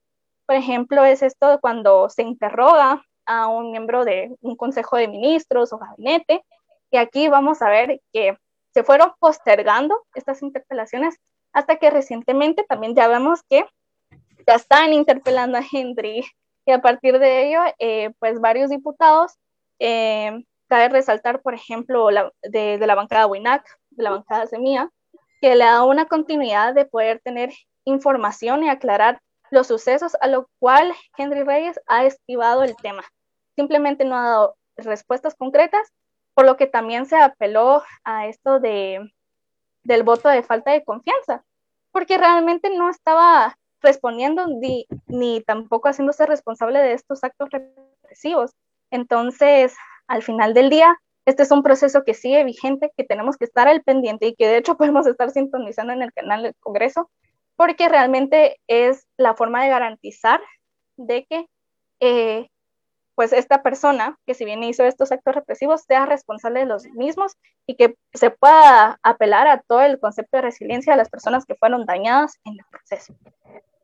por ejemplo, es esto cuando se interroga a un miembro de un consejo de ministros o gabinete, y aquí vamos a ver que se fueron postergando estas interpelaciones hasta que recientemente también ya vemos que ya están interpelando a Henry y a partir de ello, eh, pues varios diputados, eh, cabe resaltar, por ejemplo, la, de, la bancada WINAC, de la bancada Semilla, que le da una continuidad de poder tener información y aclarar los sucesos, a lo cual Henry Reyes ha esquivado el tema. Simplemente no ha dado respuestas concretas, por lo que también se apeló a esto de, del voto de falta de confianza, porque realmente no estaba respondiendo ni, tampoco haciéndose responsable de estos actos represivos. Entonces, al final del día, este es un proceso que sigue vigente, que tenemos que estar al pendiente y que de hecho podemos estar sintonizando en el canal del Congreso, porque realmente es la forma de garantizar de que eh, pues esta persona que si bien hizo estos actos represivos sea responsable de los mismos y que se pueda apelar a todo el concepto de resiliencia de las personas que fueron dañadas en el proceso.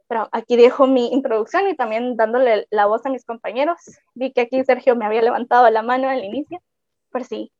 Pero aquí dejo mi introducción y también dándole la voz a mis compañeros. Vi que aquí Sergio me había levantado la mano al inicio por si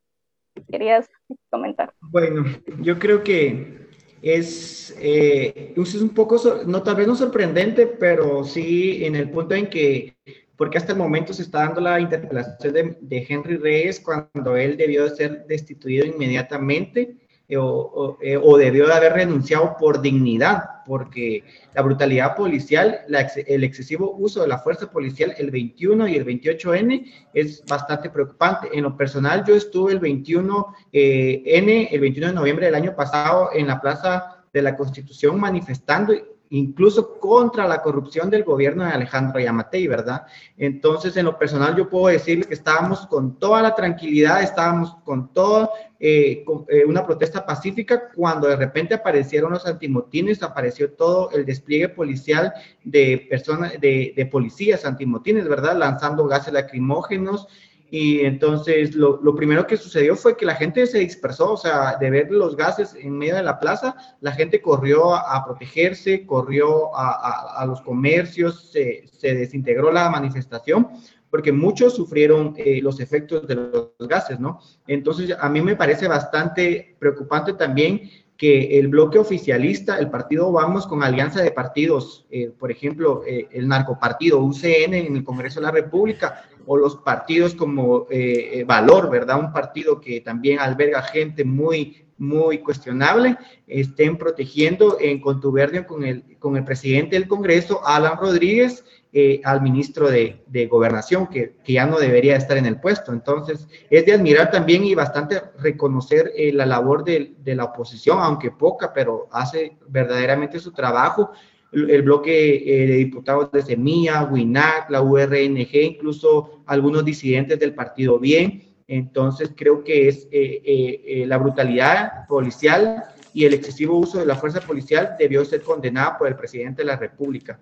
querías comentar. Bueno, yo creo que es, eh, es un poco, no tal vez no sorprendente, pero sí en el punto en que, porque hasta el momento se está dando la interpelación de, Henry Reyes cuando él debió de ser destituido inmediatamente eh, o, eh, o, debió de haber renunciado por dignidad, porque la brutalidad policial, el excesivo uso de la fuerza policial el 21 y el 28N es bastante preocupante. En lo personal, yo estuve el 21N, eh, el 21 de noviembre del año pasado en la Plaza de la Constitución manifestando incluso contra la corrupción del gobierno de Alejandro Yamatei, ¿verdad? Entonces, en lo personal, yo puedo decirle que estábamos con toda la tranquilidad, estábamos con toda eh, eh, una protesta pacífica cuando de repente aparecieron los antimotines, apareció todo el despliegue policial de personas, de, de policías antimotines, ¿verdad? Lanzando gases lacrimógenos, y entonces lo, lo, primero que sucedió fue que la gente se dispersó, o sea, de ver los gases en medio de la plaza, la gente corrió a, protegerse, corrió a, a, los comercios, se, se, desintegró la manifestación, porque muchos sufrieron eh, los efectos de los gases, ¿no? Entonces, a mí me parece bastante preocupante también que el bloque oficialista, el partido Vamos con alianza de partidos, eh, por ejemplo, eh, el narcopartido UCN en el Congreso de la República, o los partidos como eh, Valor, ¿verdad? Un partido que también alberga gente muy, muy cuestionable, estén protegiendo en contubernio con el, con el presidente del Congreso, Alan Rodríguez, eh, al ministro de, de Gobernación, que, que, ya no debería estar en el puesto. Entonces, es de admirar también y bastante reconocer eh, la labor de, de, la oposición, aunque poca, pero hace verdaderamente su trabajo. El, bloque eh, de diputados de Semilla, WINAC, la URNG, incluso algunos disidentes del partido Bien. Entonces, creo que es eh, eh, la brutalidad policial y el excesivo uso de la fuerza policial debió ser condenada por el presidente de la República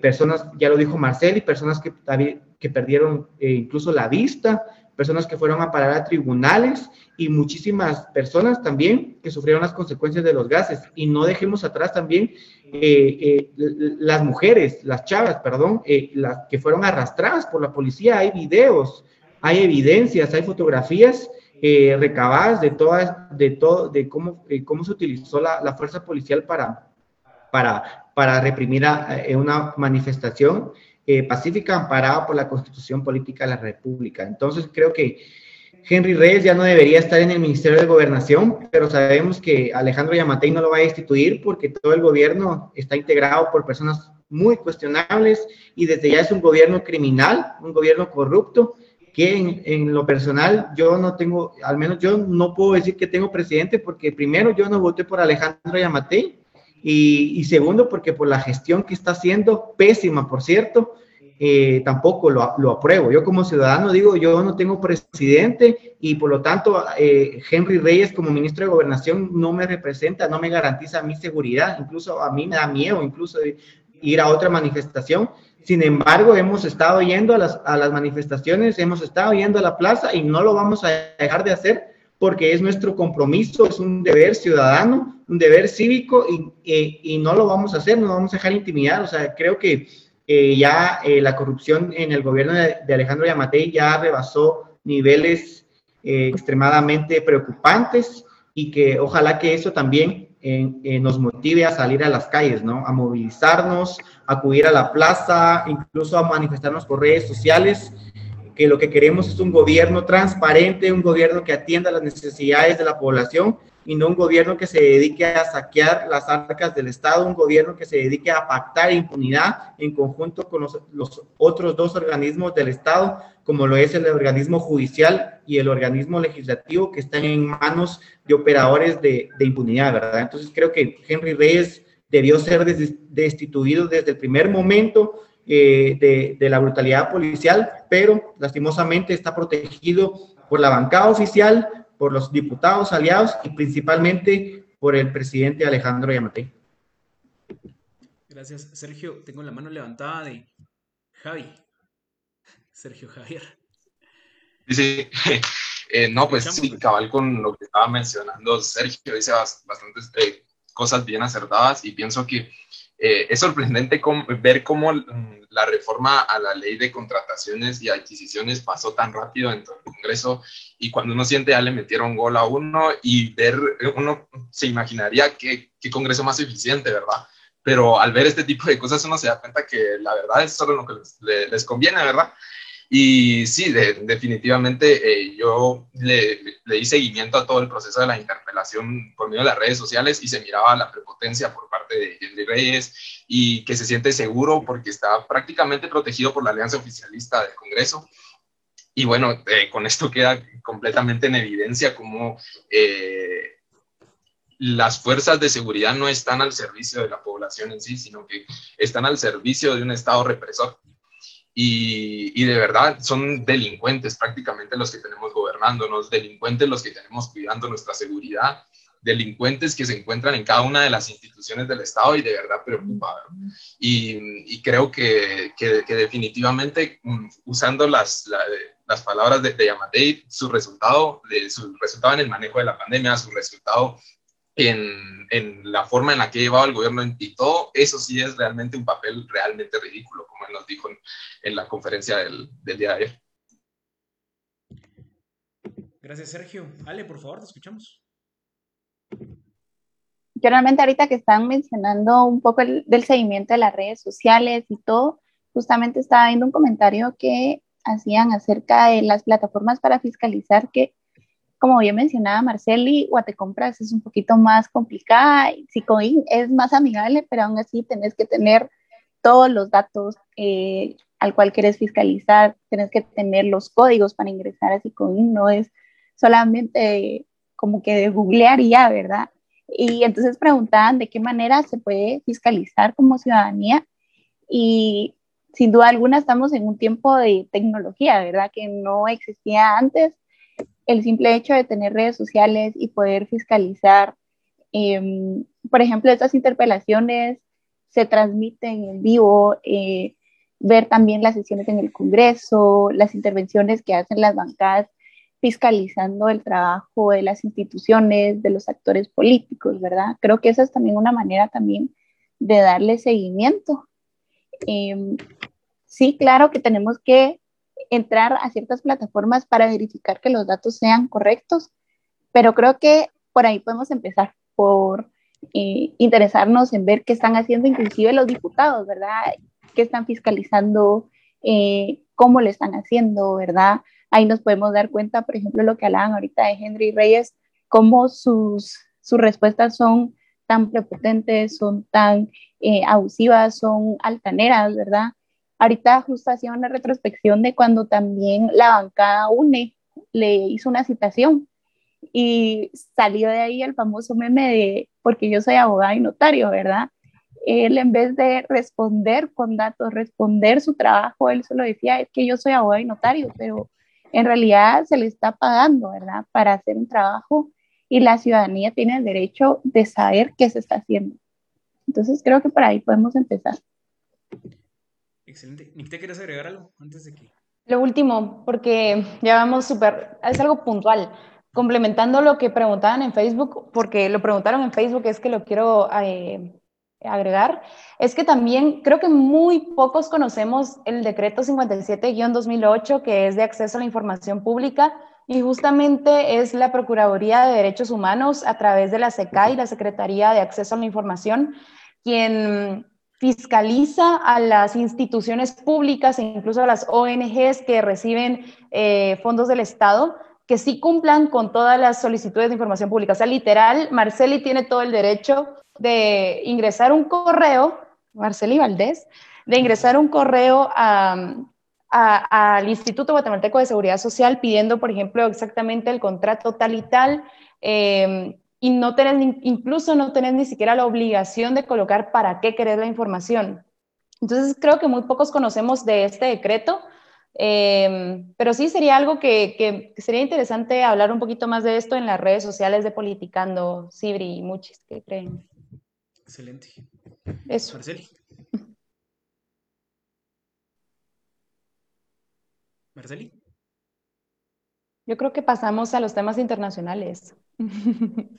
personas, ya lo dijo Marcel, y personas que, perdieron incluso la vista, personas que fueron a parar a tribunales y muchísimas personas también que sufrieron las consecuencias de los gases. Y no dejemos atrás también eh, las mujeres, las chavas, perdón, las que fueron arrastradas por la policía. Hay videos, hay evidencias, hay fotografías recabadas de todas, de todo, de cómo, cómo se utilizó la, fuerza policial para, para, para reprimir una manifestación pacífica amparada por la Constitución Política de la República. Entonces creo que Henry Reyes ya no debería estar en el Ministerio de Gobernación, pero sabemos que Alejandro Yamatei no lo va a destituir porque todo el gobierno está integrado por personas muy cuestionables y desde ya es un gobierno criminal, un gobierno corrupto, que en, lo personal yo no tengo, al menos yo no puedo decir que tengo presidente porque primero yo no voté por Alejandro Yamatei y, segundo porque por la gestión que está haciendo, pésima por cierto, eh, tampoco lo, lo, apruebo. Yo como ciudadano digo, yo no tengo presidente y por lo tanto eh, Henry Reyes como ministro de gobernación no me representa, no me garantiza mi seguridad, incluso a mí me da miedo incluso ir a otra manifestación. Sin embargo, hemos estado yendo a las, a las manifestaciones, hemos estado yendo a la plaza y no lo vamos a dejar de hacer porque es nuestro compromiso, es un deber ciudadano, un deber cívico y, y, no lo vamos a hacer, no vamos a dejar intimidar. O sea, creo que eh, ya eh, la corrupción en el gobierno de, Alejandro Yamatei ya rebasó niveles eh, extremadamente preocupantes y que ojalá que eso también nos motive a salir a las calles, ¿no? A movilizarnos, a acudir a la plaza, incluso a manifestarnos por redes sociales, que lo que queremos es un gobierno transparente, un gobierno que atienda las necesidades de la población y no un gobierno que se dedique a saquear las arcas del Estado, un gobierno que se dedique a pactar impunidad en conjunto con los, otros dos organismos del Estado, como lo es el organismo judicial y el organismo legislativo, que están en manos de operadores de, impunidad, ¿verdad? Entonces creo que Henry Reyes debió ser destituido desde el primer momento eh, de, de, la brutalidad policial, pero lastimosamente está protegido por la bancada oficial, por los diputados aliados y principalmente por el presidente Alejandro Yamate. Gracias, Sergio. Tengo la mano levantada de Javi. Sergio Javier. Sí, eh, no, pues sí, cabal con lo que estaba mencionando Sergio, dice bastantes eh, cosas bien acertadas y pienso que eh, es sorprendente ver cómo mm, la reforma a la ley de contrataciones y adquisiciones pasó tan rápido dentro del Congreso y cuando uno siente ya le metieron gol a uno y ver, uno se imaginaría qué, qué Congreso más eficiente, ¿verdad? Pero al ver este tipo de cosas uno se da cuenta que la verdad es solo lo que les, les conviene, ¿verdad? Y sí, definitivamente eh, yo le, le, di seguimiento a todo el proceso de la interpelación por medio de las redes sociales y se miraba la prepotencia por parte de Henry Reyes y que se siente seguro porque está prácticamente protegido por la alianza oficialista del Congreso. Y bueno, eh, con esto queda completamente en evidencia cómo eh, las fuerzas de seguridad no están al servicio de la población en sí, sino que están al servicio de un Estado represor y, de verdad son delincuentes prácticamente los que tenemos gobernándonos, delincuentes los que tenemos cuidando nuestra seguridad, delincuentes que se encuentran en cada una de las instituciones del Estado y de verdad preocupa. Y, y creo que, que, definitivamente mm, usando las, las palabras de, de Yamatei, su resultado, de, su resultado en el manejo de la pandemia, su resultado en, en, la forma en la que ha llevado el gobierno y todo, eso sí es realmente un papel realmente ridículo, como él nos dijo en, en la conferencia del, del, día de ayer. Gracias, Sergio. Ale, por favor, te escuchamos. Yo realmente ahorita que están mencionando un poco el, del seguimiento de las redes sociales y todo, justamente estaba viendo un comentario que hacían acerca de las plataformas para fiscalizar que como bien mencionaba Marceli, Guatecompras es un poquito más complicada, Sicoin es más amigable, pero aún así tenés que tener todos los datos eh, al cual quieres fiscalizar, tenés que tener los códigos para ingresar a Sicoin, no es solamente como que de googlear y ya, ¿verdad? Y entonces preguntaban de qué manera se puede fiscalizar como ciudadanía y sin duda alguna estamos en un tiempo de tecnología, ¿verdad? Que no existía antes el simple hecho de tener redes sociales y poder fiscalizar, em, por ejemplo, estas interpelaciones se transmiten en vivo, eh, ver también las sesiones en el Congreso, las intervenciones que hacen las bancadas fiscalizando el trabajo de las instituciones, de los actores políticos, ¿verdad? Creo que esa es también una manera también de darle seguimiento. Em, sí, claro que tenemos que entrar a ciertas plataformas para verificar que los datos sean correctos, pero creo que por ahí podemos empezar, por eh, interesarnos en ver qué están haciendo inclusive los diputados, ¿verdad? qué están fiscalizando, eh, cómo lo están haciendo, ¿verdad? Ahí nos podemos dar cuenta, por ejemplo, lo que hablaban ahorita de Henry Reyes, cómo sus, sus respuestas son tan prepotentes, son tan eh, abusivas, son altaneras, ¿verdad? Ahorita justo hacía una retrospección de cuando también la bancada UNE le hizo una citación y salió de ahí el famoso meme de porque yo soy abogado y notario, ¿verdad? Él en vez de responder con datos, responder su trabajo, él solo decía, es que yo soy abogado y notario, pero en realidad se le está pagando, ¿verdad? Para hacer un trabajo y la ciudadanía tiene el derecho de saber qué se está haciendo. Entonces creo que por ahí podemos empezar. Excelente. Nick, ¿te quieres agregar algo antes de que... Lo último, porque ya vamos súper, es algo puntual complementando lo que preguntaban en Facebook, porque lo preguntaron en Facebook, es que lo quiero eh, agregar, es que también creo que muy pocos conocemos el decreto 57-2008, que es de acceso a la información pública, y justamente es la Procuraduría de Derechos Humanos a través de la SECA y la Secretaría de Acceso a la Información, quien fiscaliza a las instituciones públicas e incluso a las ONGs que reciben eh, fondos del Estado que sí cumplan con todas las solicitudes de información pública. O sea, literal, Marceli tiene todo el derecho de ingresar un correo, Marceli Valdés, de ingresar un correo al Instituto Guatemalteco de Seguridad Social pidiendo, por ejemplo, exactamente el contrato tal y tal, em, y no tenés, incluso no tenés ni siquiera la obligación de colocar para qué querés la información. Entonces, creo que muy pocos conocemos de este decreto, Em, pero sí sería algo que, sería interesante hablar un poquito más de esto en las redes sociales de Politicando, Sibri y Muchis, ¿qué creen? Excelente. Eso. Marceli. Marceli. Yo creo que pasamos a los temas internacionales.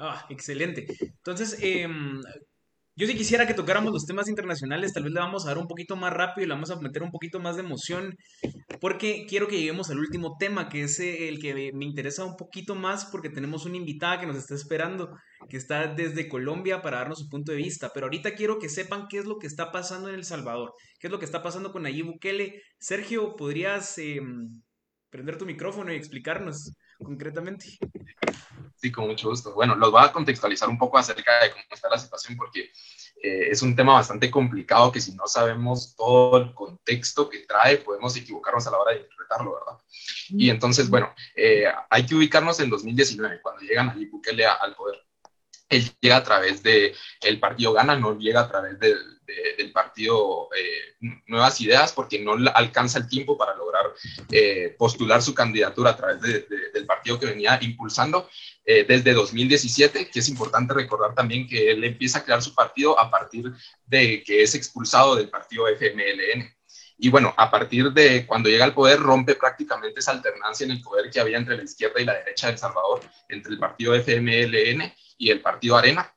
ah, excelente. Entonces, eh, yo sí quisiera que tocáramos los temas internacionales, tal vez le vamos a dar un poquito más rápido y le vamos a meter un poquito más de emoción, porque quiero que lleguemos al último tema, que es el que me interesa un poquito más, porque tenemos una invitada que nos está esperando, que está desde Colombia para darnos su punto de vista. Pero ahorita quiero que sepan qué es lo que está pasando en El Salvador, qué es lo que está pasando con Nayib Bukele. Sergio, ¿podrías em, prender tu micrófono y explicarnos concretamente? Sí, con mucho gusto. Bueno, los voy a contextualizar un poco acerca de cómo está la situación, porque eh, es un tema bastante complicado que si no sabemos todo el contexto que trae, podemos equivocarnos a la hora de interpretarlo, ¿verdad? Y entonces, bueno, eh, hay que ubicarnos en 2019, cuando llegan a Bukele al poder. Él llega a través del el partido Gana, no llega a través del, del partido eh, Nuevas Ideas porque no alcanza el tiempo para lograr eh, postular su candidatura a través del partido que venía impulsando eh, desde 2017, que es importante recordar también que él empieza a crear su partido a partir de que es expulsado del partido FMLN. Y bueno, a partir de cuando llega al poder, rompe prácticamente esa alternancia en el poder que había entre la izquierda y la derecha de El Salvador, entre el partido FMLN y el partido Arena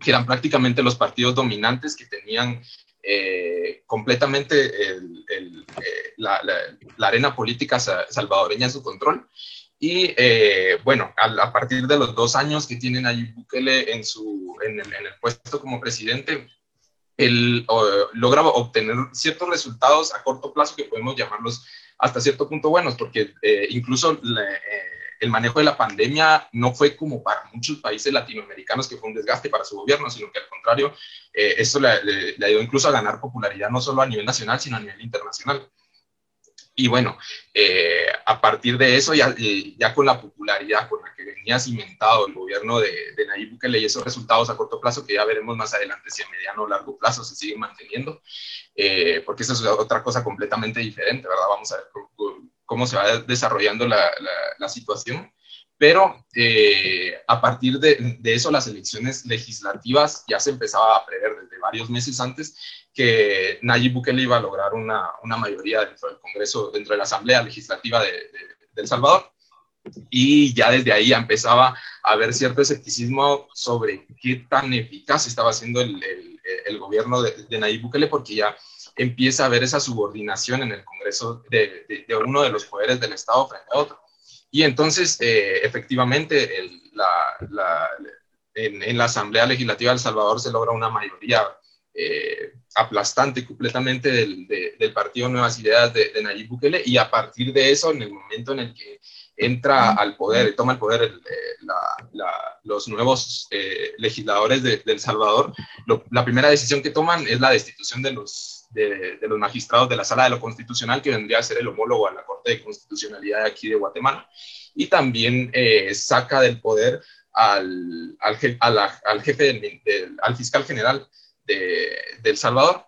que eran prácticamente los partidos dominantes que tenían eh, completamente eh, la, arena política salvadoreña en su control. Y eh, bueno, a, partir de los dos años que tienen allí Bukele en, su, en, el, puesto como presidente, él logra obtener ciertos resultados a corto plazo que podemos llamarlos hasta cierto punto buenos, porque incluso el manejo de la pandemia no fue como para muchos países latinoamericanos que fue un desgaste para su gobierno, sino que al contrario, eh, esto le, le, ayudó incluso a ganar popularidad no solo a nivel nacional, sino a nivel internacional. Y bueno, eh, a partir de eso, ya, eh, ya con la popularidad con la que venía cimentado el gobierno de, de Nayib Bukele y esos resultados a corto plazo, que ya veremos más adelante si a mediano o largo plazo se siguen manteniendo, porque eso es otra cosa completamente diferente, ¿verdad? Vamos a ver cómo, se va desarrollando la, la, situación. Pero eh, a partir de, de, eso, las elecciones legislativas ya se empezaba a prever desde varios meses antes que Nayib Bukele iba a lograr una, una mayoría dentro del Congreso, dentro de la Asamblea Legislativa de, de, El Salvador. Y ya desde ahí empezaba a haber cierto escepticismo sobre qué tan eficaz estaba haciendo el, el, el gobierno de, Nayib Bukele, porque ya empieza a haber esa subordinación en el Congreso de, uno de los poderes del Estado frente a otro. Y entonces, eh, efectivamente, en, la Asamblea Legislativa de El Salvador se logra una mayoría eh, aplastante completamente del, partido Nuevas Ideas de, de, Nayib Bukele y a partir de eso, en el momento en el que entra al poder, toma el poder los nuevos eh, legisladores de, El Salvador, la primera decisión que toman es la destitución de los, de, los magistrados de la Sala de lo Constitucional, que vendría a ser el homólogo a la Corte de Constitucionalidad de aquí de Guatemala, y también eh, saca del poder al, al, al jefe, al fiscal general de, El Salvador.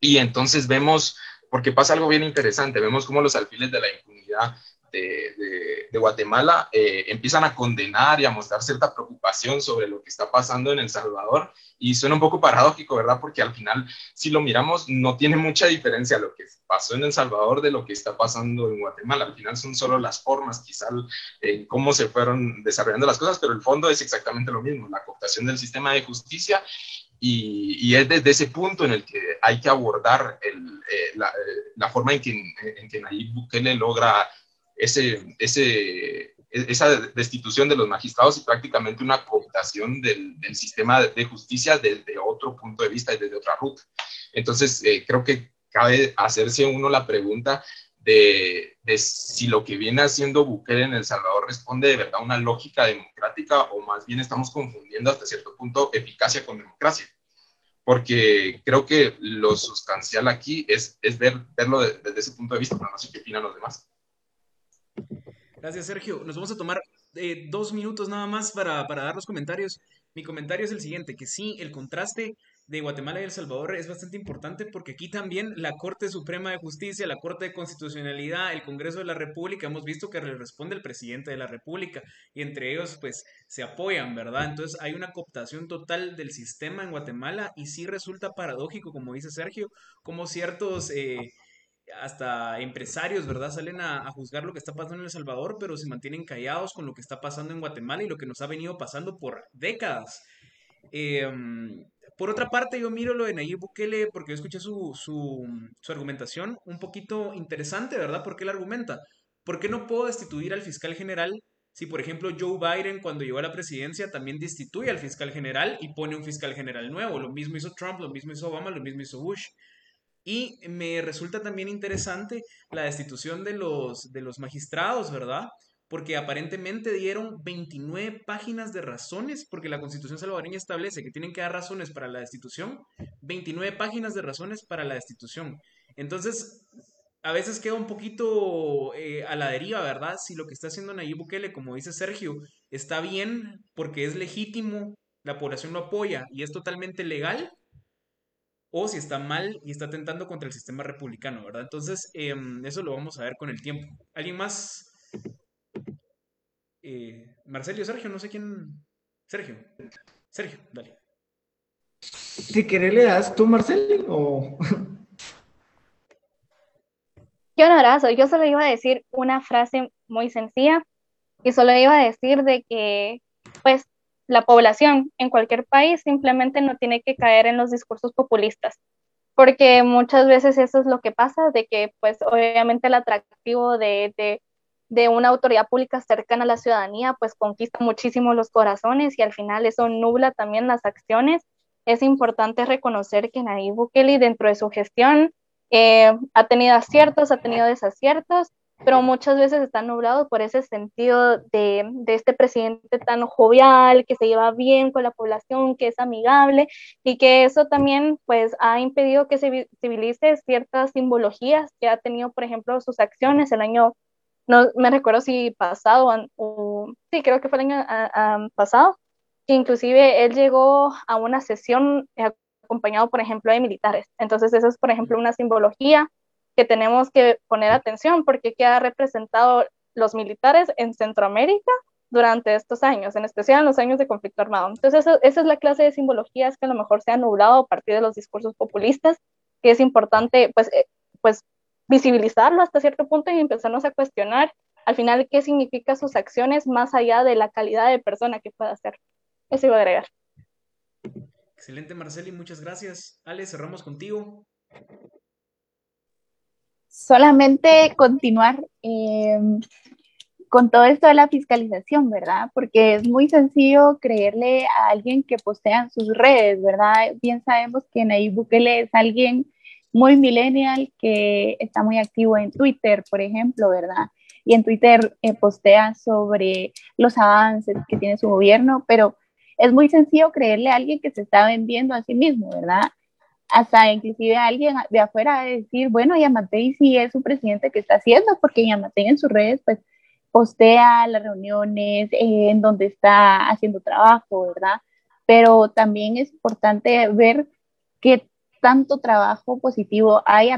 Y entonces vemos, porque pasa algo bien interesante, vemos cómo los alfiles de la impunidad de, Guatemala eh, empiezan a condenar y a mostrar cierta preocupación sobre lo que está pasando en El Salvador. Y suena un poco paradójico, ¿verdad? Porque al final, si lo miramos, no tiene mucha diferencia lo que pasó en El Salvador de lo que está pasando en Guatemala. Al final son solo las formas, quizá en cómo se fueron desarrollando las cosas, pero el fondo es exactamente lo mismo, la cooptación del sistema de justicia y, es desde ese punto en el que hay que abordar el, eh, la, eh, la, forma en que, en que Nayib Bukele logra ese, ese, esa destitución de los magistrados y prácticamente una cooptación del, sistema de justicia desde otro punto de vista y desde otra ruta. Entonces, eh, creo que cabe hacerse uno la pregunta de, de, si lo que viene haciendo Bukele en El Salvador responde de verdad a una lógica democrática o más bien estamos confundiendo hasta cierto punto eficacia con democracia. Porque creo que lo sustancial aquí es, es ver, verlo desde ese punto de vista, no sé qué opinan los demás. Gracias, Sergio. Nos vamos a tomar eh, dos minutos nada más para, dar los comentarios. Mi comentario es el siguiente, que sí, el contraste de Guatemala y El Salvador es bastante importante porque aquí también la Corte Suprema de Justicia, la Corte de Constitucionalidad, el Congreso de la República, hemos visto que le responde el presidente de la República y entre ellos pues se apoyan, ¿verdad? Entonces hay una cooptación total del sistema en Guatemala y sí resulta paradójico, como dice Sergio, como ciertos... Eh, hasta empresarios, ¿verdad? Salen a, juzgar lo que está pasando en El Salvador, pero se mantienen callados con lo que está pasando en Guatemala y lo que nos ha venido pasando por décadas. Em, por otra parte, yo miro lo de Nayib Bukele porque yo escuché su, su, su, argumentación un poquito interesante, ¿verdad? ¿Por qué él argumenta? ¿Por qué no puedo destituir al fiscal general si, por ejemplo, Joe Biden cuando llegó a la presidencia también destituye al fiscal general y pone un fiscal general nuevo? Lo mismo hizo Trump, lo mismo hizo Obama, lo mismo hizo Bush. Y me resulta también interesante la destitución de los, de los magistrados, ¿verdad? Porque aparentemente dieron 29 páginas de razones, porque la constitución salvadoreña establece que tienen que dar razones para la destitución, 29 páginas de razones para la destitución. Entonces, a veces queda un poquito eh, a la deriva, ¿verdad? Si lo que está haciendo Nayib Bukele, como dice Sergio, está bien porque es legítimo, la población lo apoya y es totalmente legal, o si está mal y está atentando contra el sistema republicano, ¿verdad? Entonces, em, eso lo vamos a ver con el tiempo. ¿Alguien más? Eh, Marcelio, Sergio, no sé quién. Sergio. Sergio, dale. Si querés, le das tú, Marcelio, o. Qué honorazo. Yo solo iba a decir una frase muy sencilla y solo iba a decir de que, pues, la población en cualquier país simplemente no tiene que caer en los discursos populistas, porque muchas veces eso es lo que pasa, de que pues obviamente el atractivo de, de, una autoridad pública cercana a la ciudadanía pues conquista muchísimo los corazones y al final eso nubla también las acciones. Es importante reconocer que Nayib Bukele dentro de su gestión eh, ha tenido aciertos, ha tenido desaciertos, pero muchas veces está nublado por ese sentido de, de, este presidente tan jovial, que se lleva bien con la población, que es amigable y que eso también pues ha impedido que se civilice ciertas simbologías que ha tenido, por ejemplo, sus acciones el año, no me recuerdo si pasado, o, sí, creo que fue el año pasado, que inclusive él llegó a una sesión acompañado, por ejemplo, de militares. Entonces, eso es, por ejemplo, una simbología que tenemos que poner atención porque qué ha representado los militares en Centroamérica durante estos años, en especial en los años de conflicto armado. Entonces, esa es la clase de simbologías que a lo mejor se ha nublado a partir de los discursos populistas, que es importante, pues, eh, pues visibilizarlo hasta cierto punto y empezarnos a cuestionar al final qué significa sus acciones más allá de la calidad de persona que pueda ser. Eso iba a agregar. Excelente, Marceli, muchas gracias. Ale, cerramos contigo solamente continuar. Em, con todo esto de la fiscalización, ¿verdad? Porque es muy sencillo creerle a alguien que postea en sus redes, ¿verdad? Bien sabemos que Nayib Bukele es alguien muy millennial que está muy activo en Twitter, por ejemplo, ¿verdad? Y en Twitter eh, postea sobre los avances que tiene su gobierno, pero es muy sencillo creerle a alguien que se está vendiendo a sí mismo, ¿verdad? Hasta inclusive alguien de afuera decir, bueno, Yamatei sí es su presidente que está haciendo, porque Yamatei en sus redes, pues, postea las reuniones eh, en donde está haciendo trabajo, ¿verdad? Pero también es importante ver qué tanto trabajo positivo hay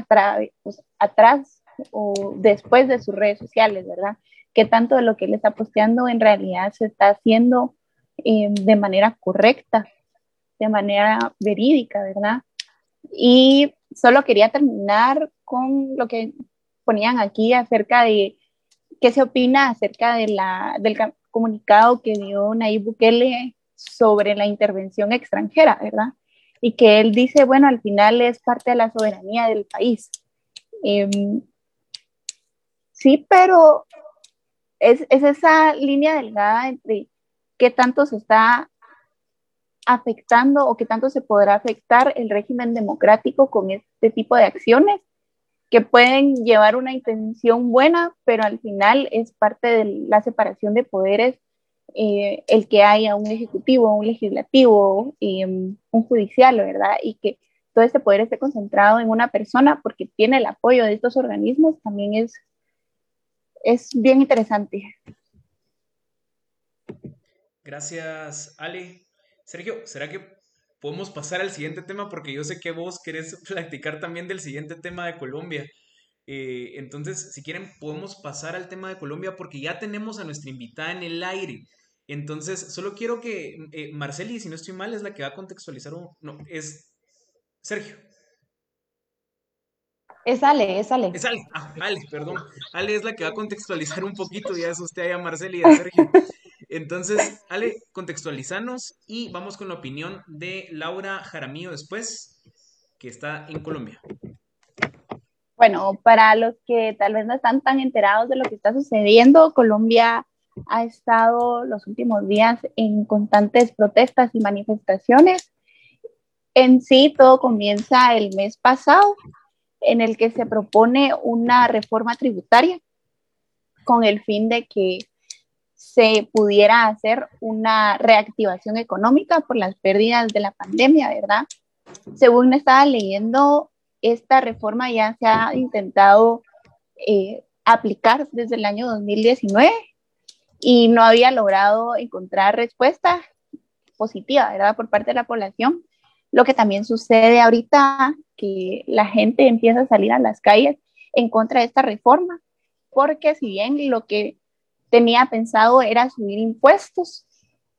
pues, atrás o después de sus redes sociales, ¿verdad? Qué tanto de lo que él está posteando en realidad se está haciendo eh, de manera correcta, de manera verídica, ¿verdad? Y solo quería terminar con lo que ponían aquí acerca de qué se opina acerca del comunicado que dio Nayib Bukele sobre la intervención extranjera, ¿verdad? Y que él dice, bueno, al final es parte de la soberanía del país. Em, sí, pero es, es, esa línea delgada entre qué tanto se está afectando o qué tanto se podrá afectar el régimen democrático con este tipo de acciones que pueden llevar una intención buena, pero al final es parte de la separación de poderes eh, el que haya un ejecutivo, un legislativo, um, un judicial, ¿verdad? Y que todo este poder esté concentrado en una persona porque tiene el apoyo de estos organismos, también es, es bien interesante. Gracias, Ale. Sergio, ¿será que podemos pasar al siguiente tema? Porque yo sé que vos querés platicar también del siguiente tema de Colombia. Eh, entonces, si quieren, podemos pasar al tema de Colombia porque ya tenemos a nuestra invitada en el aire. Entonces, solo quiero que eh, Marceli, si no estoy mal, es la que va a contextualizar un... No, es Sergio. Es Ale, es Ale. Es Ale, ah, Ale, perdón. Ale es la que va a contextualizar un poquito, ya es usted a Marceli y a Sergio. Entonces, Ale, contextualizanos y vamos con la opinión de Laura Jaramillo después, que está en Colombia. Bueno, para los que tal vez no están tan enterados de lo que está sucediendo, Colombia ha estado los últimos días en constantes protestas y manifestaciones. En sí, todo comienza el mes pasado, en el que se propone una reforma tributaria con el fin de que se pudiera hacer una reactivación económica por las pérdidas de la pandemia, ¿verdad? Según estaba leyendo, esta reforma ya se ha intentado eh, aplicar desde el año 2019 y no había logrado encontrar respuesta positiva, ¿verdad? Por parte de la población. Lo que también sucede ahorita, que la gente empieza a salir a las calles en contra de esta reforma, porque si bien lo que tenía pensado era subir impuestos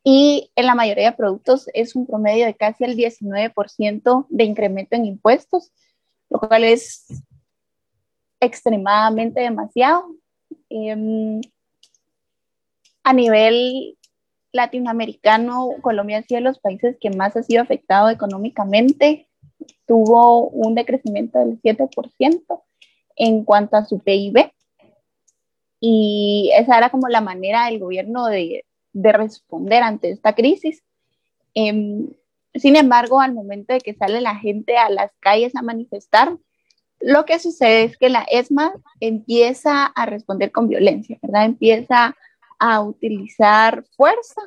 y en la mayoría de productos es un promedio de casi el 19% de incremento en impuestos, lo cual es extremadamente demasiado. Em, a nivel latinoamericano, Colombia ha sido de los países que más ha sido afectado económicamente. Tuvo un decrecimiento del 7% en cuanto a su PIB y esa era como la manera del gobierno de, de responder ante esta crisis. Em, sin embargo, al momento de que sale la gente a las calles a manifestar, lo que sucede es que la ESMA empieza a responder con violencia, ¿verdad? Empieza a utilizar fuerza.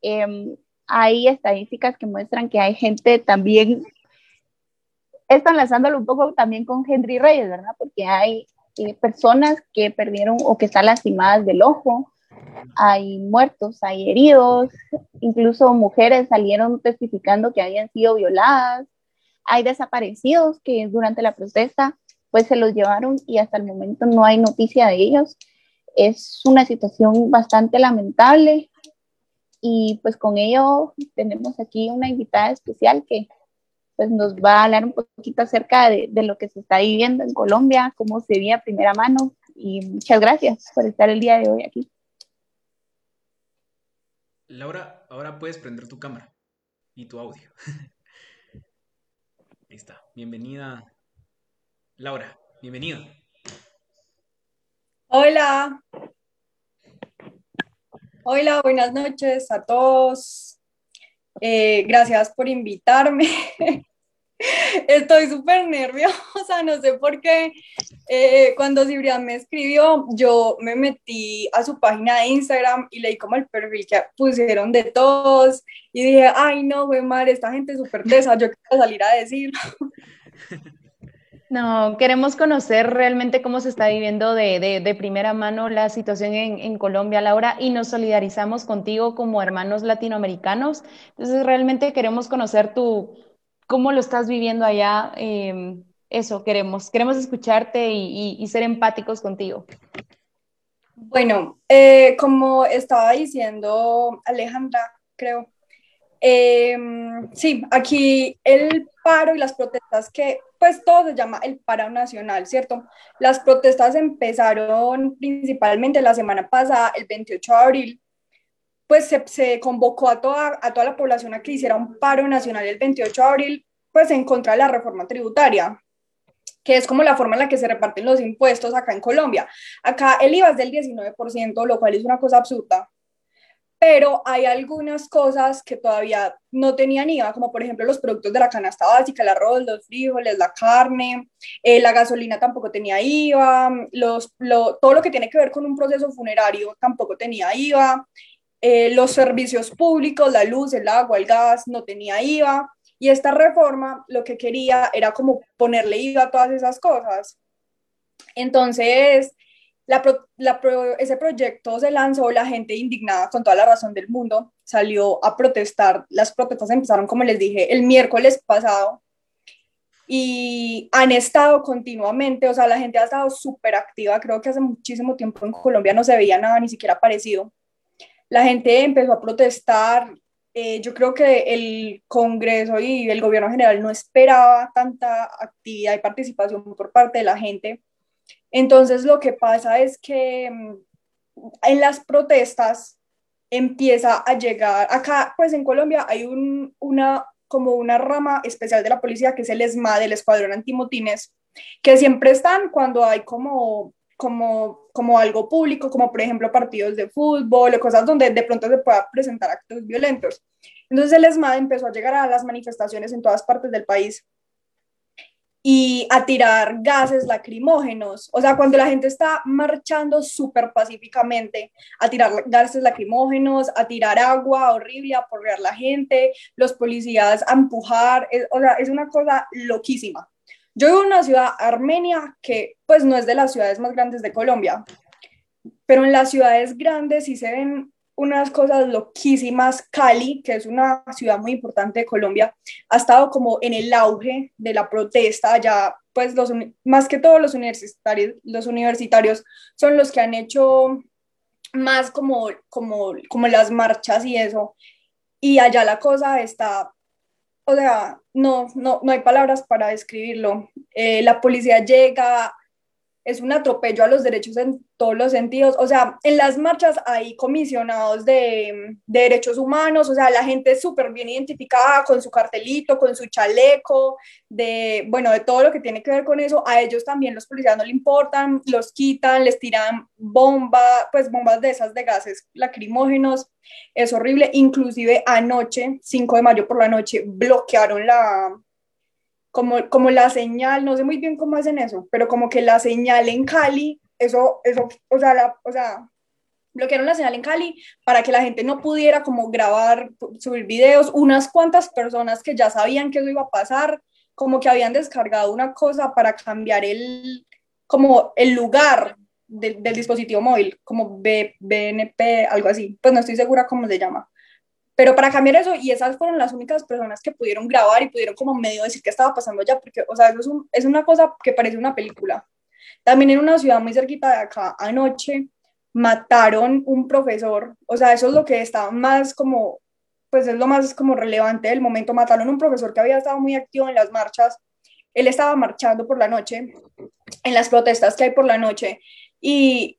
Em, hay estadísticas que muestran que hay gente también, esto enlazándolo un poco también con Henry Reyes, ¿verdad? Porque hay personas que perdieron o que están lastimadas del ojo, hay muertos, hay heridos, incluso mujeres salieron testificando que habían sido violadas, hay desaparecidos que durante la protesta pues se los llevaron y hasta el momento no hay noticia de ellos. Es una situación bastante lamentable y pues con ello tenemos aquí una invitada especial que pues nos va a hablar un poquito acerca de, de, lo que se está viviendo en Colombia, cómo se vive a primera mano. Y muchas gracias por estar el día de hoy aquí. Laura, ahora puedes prender tu cámara y tu audio. Ahí está. Bienvenida. Laura, bienvenida. Hola. Hola, buenas noches a todos. Eh, gracias por invitarme. Estoy súper nerviosa, no sé por qué. Eh, cuando Cibrián me escribió, yo me metí a su página de Instagram y leí como el perfil que pusieron de todos y dije, ay no, güey, madre, esta gente es súper tesa, yo quiero salir a decir. No, queremos conocer realmente cómo se está viviendo de, primera mano la situación en, Colombia, Laura, y nos solidarizamos contigo como hermanos latinoamericanos. Entonces, realmente queremos conocer tu, cómo lo estás viviendo allá. Em, eso queremos, queremos escucharte y, ser empáticos contigo. Bueno, eh, como estaba diciendo Alejandra, creo, em, sí, aquí el paro y las protestas que pues todo se llama el paro nacional, ¿cierto? Las protestas empezaron principalmente la semana pasada, el 28 de abril, pues se, convocó a toda, a toda la población a que hiciera un paro nacional el 28 de abril, pues en contra de la reforma tributaria que es como la forma en la que se reparten los impuestos acá en Colombia. Acá el IVA es del 19%, lo cual es una cosa absurda pero hay algunas cosas que todavía no tenían IVA, como por ejemplo los productos de la canasta básica, el arroz, los frijoles, la carne, eh, la gasolina tampoco tenía IVA, los, todo lo que tiene que ver con un proceso funerario tampoco tenía IVA, eh, los servicios públicos, la luz, el agua, el gas, no tenía IVA. Y esta reforma lo que quería era como ponerle IVA a todas esas cosas. Entonces, ese proyecto se lanzó, la gente indignada con toda la razón del mundo salió a protestar. Las protestas empezaron, como les dije, el miércoles pasado y han estado continuamente, o sea, la gente ha estado súper activa. Creo que hace muchísimo tiempo en Colombia no se veía nada ni siquiera parecido. La gente empezó a protestar. Eh, yo creo que el Congreso y el gobierno general no esperaba tanta actividad y participación por parte de la gente entonces lo que pasa es que mm, en las protestas empieza a llegar, acá pues en Colombia hay un, una, como una rama especial de la policía que es el ESMA, del Escuadrón Antimotines, que siempre están cuando hay como, como, como algo público, como por ejemplo partidos de fútbol o cosas donde de pronto se pueda presentar actos violentos. Entonces el ESMAD empezó a llegar a las manifestaciones en todas partes del país y a tirar gases lacrimógenos. O sea, cuando la gente está marchando súper pacíficamente, a tirar gases lacrimógenos, a tirar agua horrible, a porrear la gente, los policías a empujar, o sea, es una cosa loquísima. Yo vivo en una ciudad armenia que pues no es de las ciudades más grandes de Colombia, pero en las ciudades grandes sí se ven unas cosas loquísimas. Cali, que es una ciudad muy importante de Colombia, ha estado como en el auge de la protesta. Ya, pues, los, más que todos los universitarios, los universitarios son los que han hecho más como, como, como las marchas y eso. Y allá la cosa está, o sea, no, no, no hay palabras para describirlo. Eh, la policía llega, es un atropello a los derechos en todos los sentidos. O sea, en las marchas hay comisionados de, derechos humanos, o sea, la gente es súper bien identificada con su cartelito, con su chaleco, de, bueno, de todo lo que tiene que ver con eso. A ellos también los policías no le importan, los quitan, les tiran bombas, pues bombas de esas de gases lacrimógenos. Es horrible. Inclusive anoche, 5 de mayo por la noche, bloquearon la, como, como la señal, no sé muy bien cómo hacen eso, pero como que la señal en Cali, eso, eso o sea, la, o sea, bloquearon la señal en Cali para que la gente no pudiera como grabar, subir videos, unas cuantas personas que ya sabían que eso iba a pasar, como que habían descargado una cosa para cambiar el, como el lugar del dispositivo móvil, como BNP, algo así, pues no estoy segura cómo se llama. Pero para cambiar eso, y esas fueron las únicas personas que pudieron grabar y pudieron como medio decir qué estaba pasando ya, porque, o sea, eso es, es una cosa que parece una película. También en una ciudad muy cerquita de acá, anoche, mataron un profesor, o sea, eso es lo que está más como, pues es lo más como relevante del momento, mataron un profesor que había estado muy activo en las marchas, él estaba marchando por la noche, en las protestas que hay por la noche, y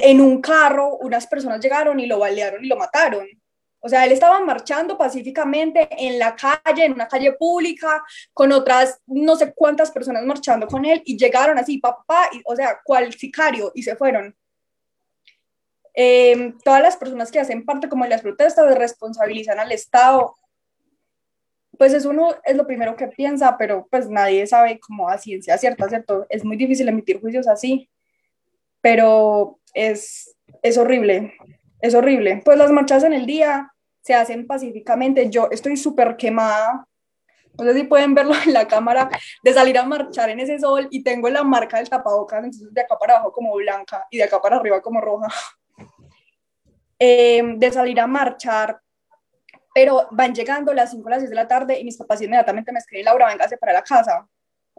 en un carro unas personas llegaron y lo balearon y lo mataron. O sea, él estaba marchando pacíficamente en la calle, en una calle pública, con otras no sé cuántas personas marchando con él y llegaron así, papá, y, o sea, cual sicario, y se fueron. Eh, todas las personas que hacen parte como de las protestas responsabilizan al Estado. Pues eso uno es lo primero que piensa, pero pues nadie sabe cómo a ciencia cierta, ¿cierto? Es muy difícil emitir juicios así, pero es, es horrible, es horrible. Pues las marchas en el día se hacen pacíficamente. Yo estoy súper quemada. No sé si pueden verlo en la cámara, de salir a marchar en ese sol y tengo la marca del tapabocas, entonces de acá para abajo como blanca y de acá para arriba como roja. Eh, de salir a marchar, pero van llegando las 5 o las 6 de la tarde y mis papás inmediatamente me escriben, Laura, véngase para la casa.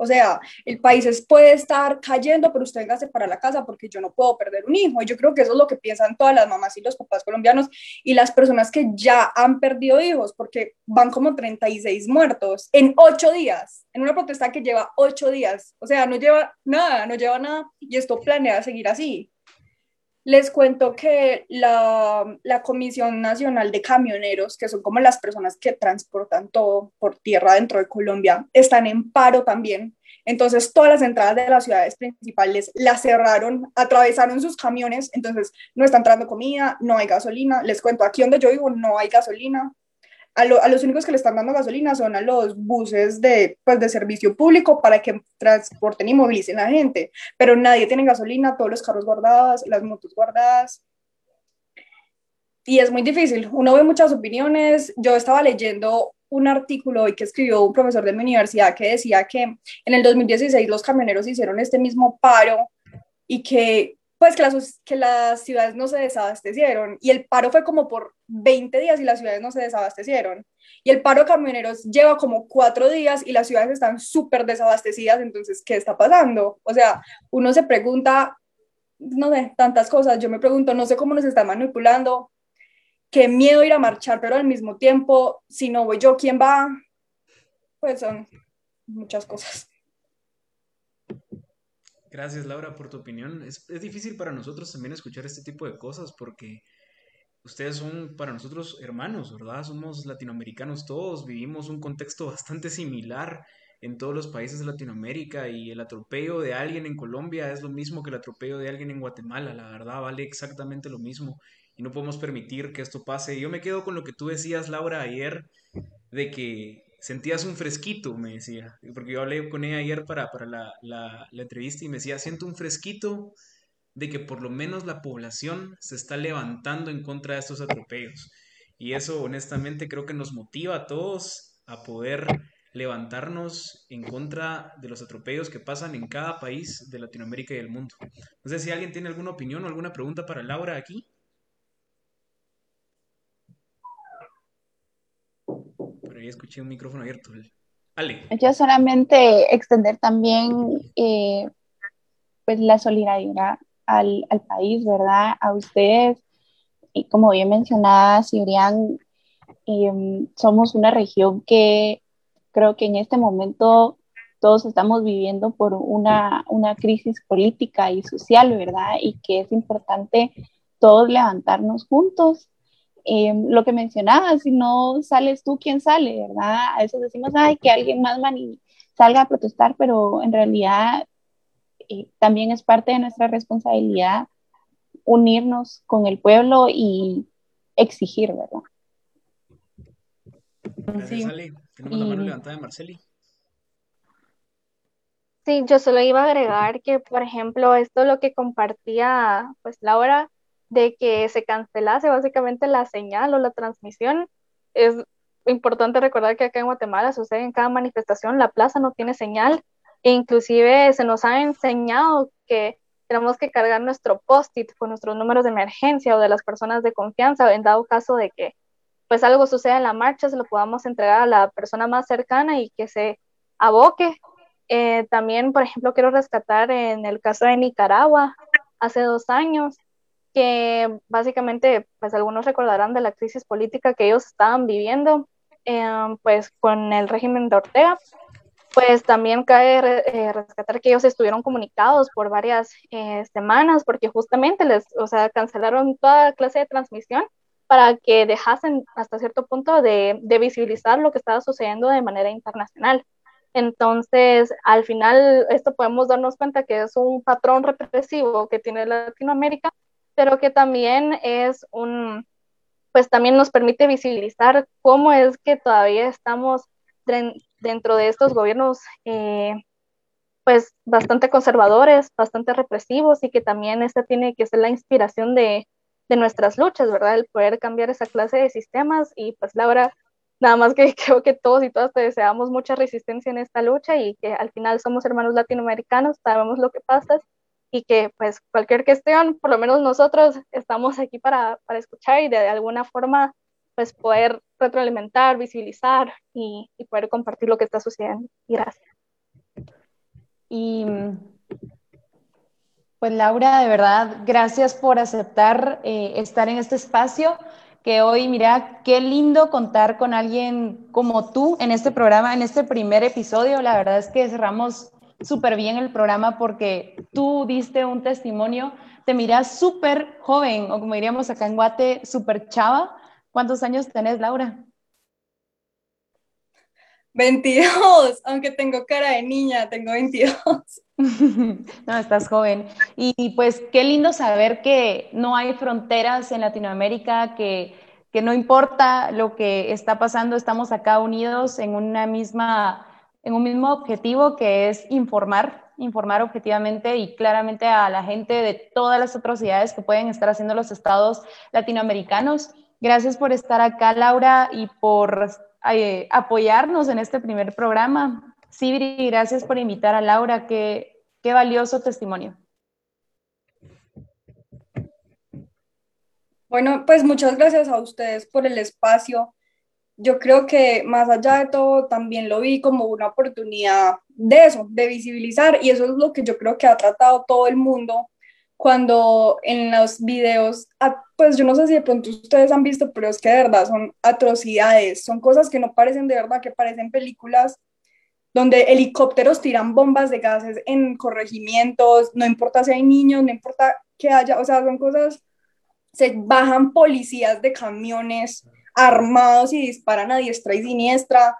O sea, el país puede estar cayendo, pero usted véngase para la casa porque yo no puedo perder un hijo. Y yo creo que eso es lo que piensan todas las mamás y los papás colombianos y las personas que ya han perdido hijos, porque van como 36 muertos en 8 días, en una protesta que lleva 8 días. O sea, no lleva nada, no lleva nada y esto planea seguir así. Les cuento que la, la, Comisión Nacional de Camioneros, que son como las personas que transportan todo por tierra dentro de Colombia, están en paro también. Entonces, todas las entradas de las ciudades principales las cerraron, atravesaron sus camiones, entonces no está entrando comida, no hay gasolina. Les cuento, aquí donde yo vivo no hay gasolina, a, los únicos que le están dando gasolina son a los buses de, pues, de servicio público para que transporten y movilicen a la gente, pero nadie tiene gasolina, todos los carros guardados, las motos guardadas. Y es muy difícil, uno ve muchas opiniones, yo estaba leyendo un artículo hoy que escribió un profesor de mi universidad que decía que en el 2016 los camioneros hicieron este mismo paro y que pues que las, que las ciudades no se desabastecieron y el paro fue como por 20 días y las ciudades no se desabastecieron. Y el paro de camioneros lleva como cuatro días y las ciudades están súper desabastecidas, entonces, ¿qué está pasando? O sea, uno se pregunta, no sé, tantas cosas, yo me pregunto, no sé cómo nos están manipulando, qué miedo ir a marchar, pero al mismo tiempo, si no voy yo, ¿quién va? Pues son muchas cosas. Gracias, Laura, por tu opinión. Es, difícil para nosotros también escuchar este tipo de cosas porque ustedes son para nosotros hermanos, ¿verdad? Somos latinoamericanos todos, vivimos un contexto bastante similar en todos los países de Latinoamérica y el atropello de alguien en Colombia es lo mismo que el atropello de alguien en Guatemala, la verdad, vale exactamente lo mismo y no podemos permitir que esto pase. Yo me quedo con lo que tú decías, Laura, ayer, de que sentías un fresquito, me decía, porque yo hablé con ella ayer para, para la, la, entrevista y me decía, siento un fresquito de que por lo menos la población se está levantando en contra de estos atropellos. Y eso honestamente creo que nos motiva a todos a poder levantarnos en contra de los atropellos que pasan en cada país de Latinoamérica y del mundo. No sé si alguien tiene alguna opinión o alguna pregunta para Laura aquí. Escuché un micrófono abierto. Ale. Yo solamente extender también eh, pues la solidaridad al, al, país, ¿verdad? A ustedes, y como bien mencionaba Cibrián, em, somos una región que creo que en este momento todos estamos viviendo por una, una crisis política y social, ¿verdad? Y que es importante todos levantarnos juntos Lo que mencionaba, si no sales tú, ¿quién sale? ¿Verdad? A veces decimos, ay, que alguien más salga a protestar, pero en realidad eh, también es parte de nuestra responsabilidad unirnos con el pueblo y exigir, ¿verdad? sí. Tenemos la mano levantada de Marceli. Sí, yo solo iba a agregar que, por ejemplo, esto lo que compartía pues Laura de que se cancelase básicamente la señal o la transmisión. Es importante recordar que acá en Guatemala sucede en cada manifestación, la plaza no tiene señal e inclusive se nos ha enseñado que tenemos que cargar nuestro post-it con nuestros números de emergencia o de las personas de confianza en dado caso de que pues algo suceda en la marcha, se lo podamos entregar a la persona más cercana y que se aboque. Eh, también, por ejemplo, quiero rescatar en el caso de Nicaragua, hace dos años, que básicamente, pues algunos recordarán de la crisis política que ellos estaban viviendo, em, pues con el régimen de Ortega, pues también cae eh, rescatar que ellos estuvieron comunicados por varias eh, semanas porque justamente les, o sea, cancelaron toda clase de transmisión para que dejasen hasta cierto punto de, de visibilizar lo que estaba sucediendo de manera internacional. Entonces, al final, esto podemos darnos cuenta que es un patrón represivo que tiene Latinoamérica pero que también es un, pues también nos permite visibilizar cómo es que todavía estamos dentro de estos gobiernos eh, pues bastante conservadores, bastante represivos y que también esta tiene que ser la inspiración de, de nuestras luchas, ¿verdad? El poder cambiar esa clase de sistemas y pues Laura, nada más que creo que todos y todas te deseamos mucha resistencia en esta lucha y que al final somos hermanos latinoamericanos, sabemos lo que pasa y que pues cualquier cuestión, por lo menos nosotros estamos aquí para, para escuchar y de, alguna forma pues poder retroalimentar, visibilizar y, y poder compartir lo que está sucediendo. Gracias. Y pues Laura, de verdad, gracias por aceptar eh, estar en este espacio, que hoy, mira, qué lindo contar con alguien como tú en este programa, en este primer episodio. La verdad es que cerramos súper bien el programa porque tú diste un testimonio, te miras súper joven, o como diríamos acá en Guate, súper chava. ¿Cuántos años tenés, Laura? 22, aunque tengo cara de niña, tengo 22. No, estás joven. Y pues qué lindo saber que no hay fronteras en Latinoamérica, que, que no importa lo que está pasando, estamos acá unidos en una misma, en un mismo objetivo que es informar, informar objetivamente y claramente a la gente de todas las atrocidades que pueden estar haciendo los estados latinoamericanos. Gracias por estar acá, Laura, y por eh, apoyarnos en este primer programa. Sibri, gracias por invitar a Laura. Qué, qué valioso testimonio. Bueno, pues muchas gracias a ustedes por el espacio. Yo creo que más allá de todo, también lo vi como una oportunidad de eso, de visibilizar, y eso es lo que yo creo que ha tratado todo el mundo cuando en los videos, pues yo no sé si de pronto ustedes han visto, pero es que de verdad son atrocidades, son cosas que no parecen de verdad, que parecen películas donde helicópteros tiran bombas de gases en corregimientos, no importa si hay niños, no importa que haya, o sea, son cosas, se bajan policías de camiones armados y disparan a diestra y siniestra,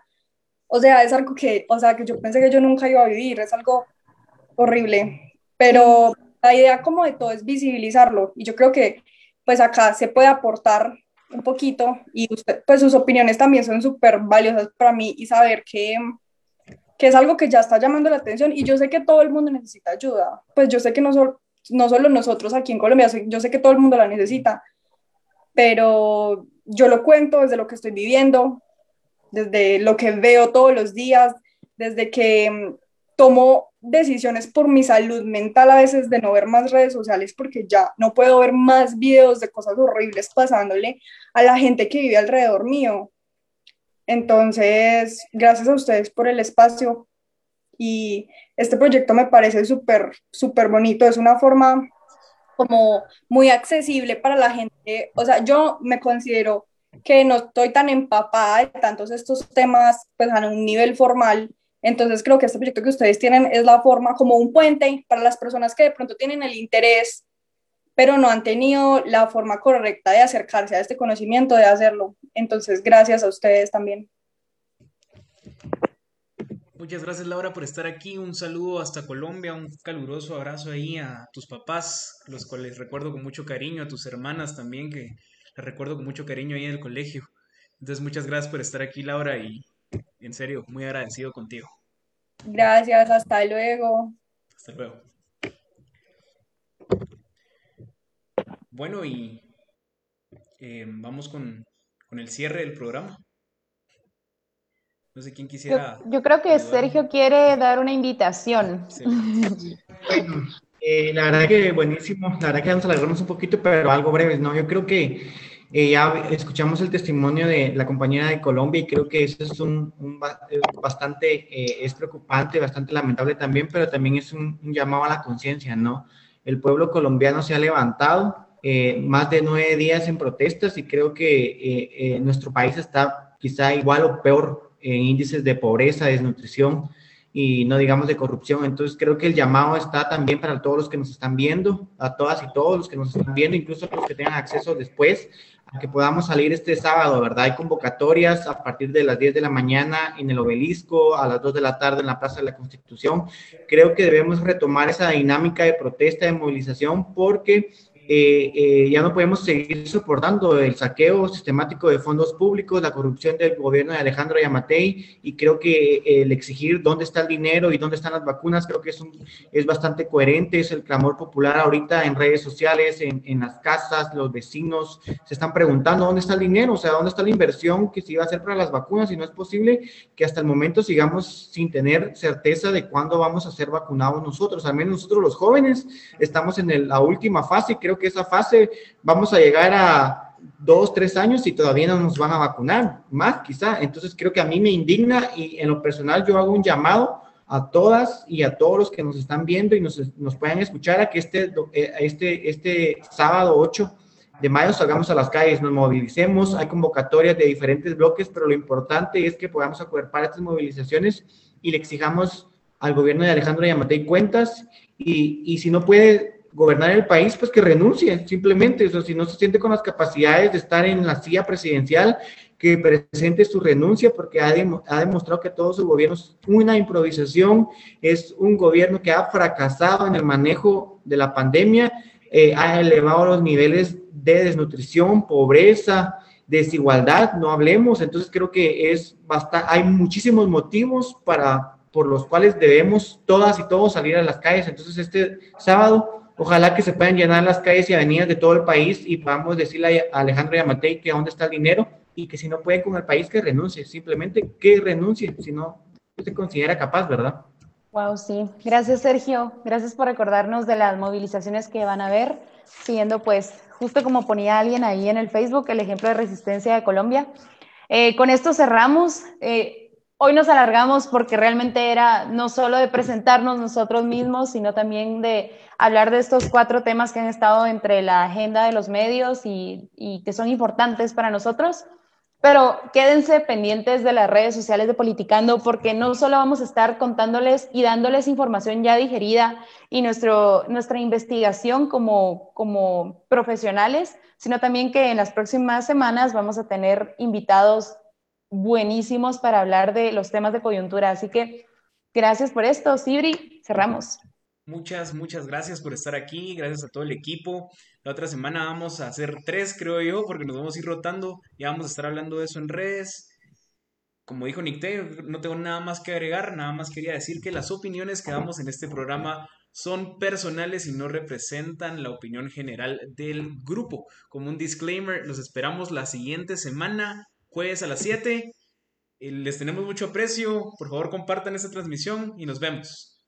o sea, es algo que, o sea, que yo pensé que yo nunca iba a vivir, es algo horrible, pero la idea como de todo es visibilizarlo y yo creo que pues acá se puede aportar un poquito y pues sus opiniones también son súper valiosas para mí y saber que, que es algo que ya está llamando la atención y yo sé que todo el mundo necesita ayuda, pues yo sé que no, solo no solo nosotros aquí en Colombia, yo sé que todo el mundo la necesita, pero yo lo cuento desde lo que estoy viviendo, desde lo que veo todos los días, desde que tomo decisiones por mi salud mental a veces de no ver más redes sociales porque ya no puedo ver más videos de cosas horribles pasándole a la gente que vive alrededor mío. Entonces, gracias a ustedes por el espacio y este proyecto me parece súper, súper bonito. Es una forma como muy accesible para la gente. O sea, yo me considero que no estoy tan empapada de tantos estos temas pues a un nivel formal entonces creo que este proyecto que ustedes tienen es la forma como un puente para las personas que de pronto tienen el interés, pero no han tenido la forma correcta de acercarse a este conocimiento, de hacerlo. Entonces, gracias a ustedes también. Muchas gracias Laura por estar aquí. Un saludo hasta Colombia, un caluroso abrazo ahí a tus papás, los cuales recuerdo con mucho cariño, a tus hermanas también, que las recuerdo con mucho cariño ahí en el colegio. Entonces, muchas gracias por estar aquí, Laura, y en serio, muy agradecido contigo. Gracias, hasta luego. Hasta luego. Bueno, y eh, vamos con, el cierre del programa. No sé quién quisiera. Yo, creo que Sergio quiere dar una invitación. Bueno, eh, la verdad que buenísimo. La verdad que vamos a alargarnos un poquito, pero algo breve, ¿no? Yo creo que eh, ya escuchamos el testimonio de la compañera de Colombia y creo que eso es un, eh, bastante, eh, es preocupante, bastante lamentable también, pero también es un, llamado a la conciencia, ¿no? El pueblo colombiano se ha levantado más de nueve días en protestas y creo que nuestro país está quizá igual o peor en índices de pobreza, desnutrición y no digamos de corrupción. Entonces creo que el llamado está también para todos los que nos están viendo, a todas y todos los que nos están viendo, incluso los que tengan acceso después, que podamos salir este sábado, ¿verdad? Hay convocatorias a partir de las 10 de la mañana en el obelisco, a las 2 de la tarde en la Plaza de la Constitución. Creo que debemos retomar esa dinámica de protesta, de movilización, porque eh, eh, ya no podemos seguir soportando el saqueo sistemático de fondos públicos, la corrupción del gobierno de Alejandro Yamatei, y creo que el exigir dónde está el dinero y dónde están las vacunas, creo que es, un, es bastante coherente, es el clamor popular ahorita en redes sociales, en, en las casas, los vecinos se están preguntando dónde está el dinero, o sea, dónde está la inversión que se iba a hacer para las vacunas, y no es posible que hasta el momento sigamos sin tener certeza de cuándo vamos a ser vacunados nosotros, al menos nosotros los jóvenes estamos en la última fase, creo que esa fase vamos a llegar a dos, tres años y todavía no nos van a vacunar, más quizá. Entonces creo que a mí me indigna y en lo personal yo hago un llamado a todas y a todos los que nos están viendo y nos, nos puedan escuchar a que este, eh, este, este sábado 8 de mayo salgamos a las calles, nos movilicemos, hay convocatorias de diferentes bloques, pero lo importante es que podamos acuerpar estas movilizaciones y le exijamos al gobierno de Alejandro Yamatei cuentas y, y si no puede gobernar el país, pues que renuncie, simplemente. O sea, si no se siente con las capacidades de estar en la silla presidencial, que presente su renuncia, porque ha, ha, demostrado que todo su gobierno es una improvisación, es un gobierno que ha fracasado en el manejo de la pandemia, eh, ha elevado los niveles de desnutrición, pobreza, desigualdad, no hablemos. Entonces creo que es bastante, hay muchísimos motivos para por los cuales debemos todas y todos salir a las calles. Entonces este sábado Ojalá que se puedan llenar las calles y avenidas de todo el país y podamos decirle a Alejandro Yamatei que dónde está el dinero y que si no pueden con el país que renuncie, simplemente que renuncie, si no se considera capaz, ¿verdad? Wow, sí. Gracias, Sergio. Gracias por recordarnos de las movilizaciones que van a haber, siguiendo pues, justo como ponía alguien ahí en el Facebook, el ejemplo de resistencia de Colombia. Eh, con esto cerramos. Eh, Hoy nos alargamos porque realmente era no solo de presentarnos nosotros mismos, sino también de hablar de estos cuatro temas que han estado entre la agenda de los medios y, que son importantes para nosotros. Pero quédense pendientes de las redes sociales de Politicando porque no solo vamos a estar contándoles y dándoles información ya digerida y nuestra investigación como profesionales, sino también que en las próximas semanas vamos a tener invitados buenísimos para hablar de los temas de coyuntura. Así que gracias por esto, Sibri. Cerramos. Muchas, muchas gracias por estar aquí. Gracias a todo el equipo. La otra semana vamos a hacer tres, creo yo, porque nos vamos a ir rotando. y vamos a estar hablando de eso en redes. Como dijo Nick no tengo nada más que agregar. Nada más quería decir que las opiniones que damos en este programa son personales y no representan la opinión general del grupo. Como un disclaimer, los esperamos la siguiente semana jueves a las 7. Eh, les tenemos mucho aprecio. Por favor, compartan esta transmisión y nos vemos.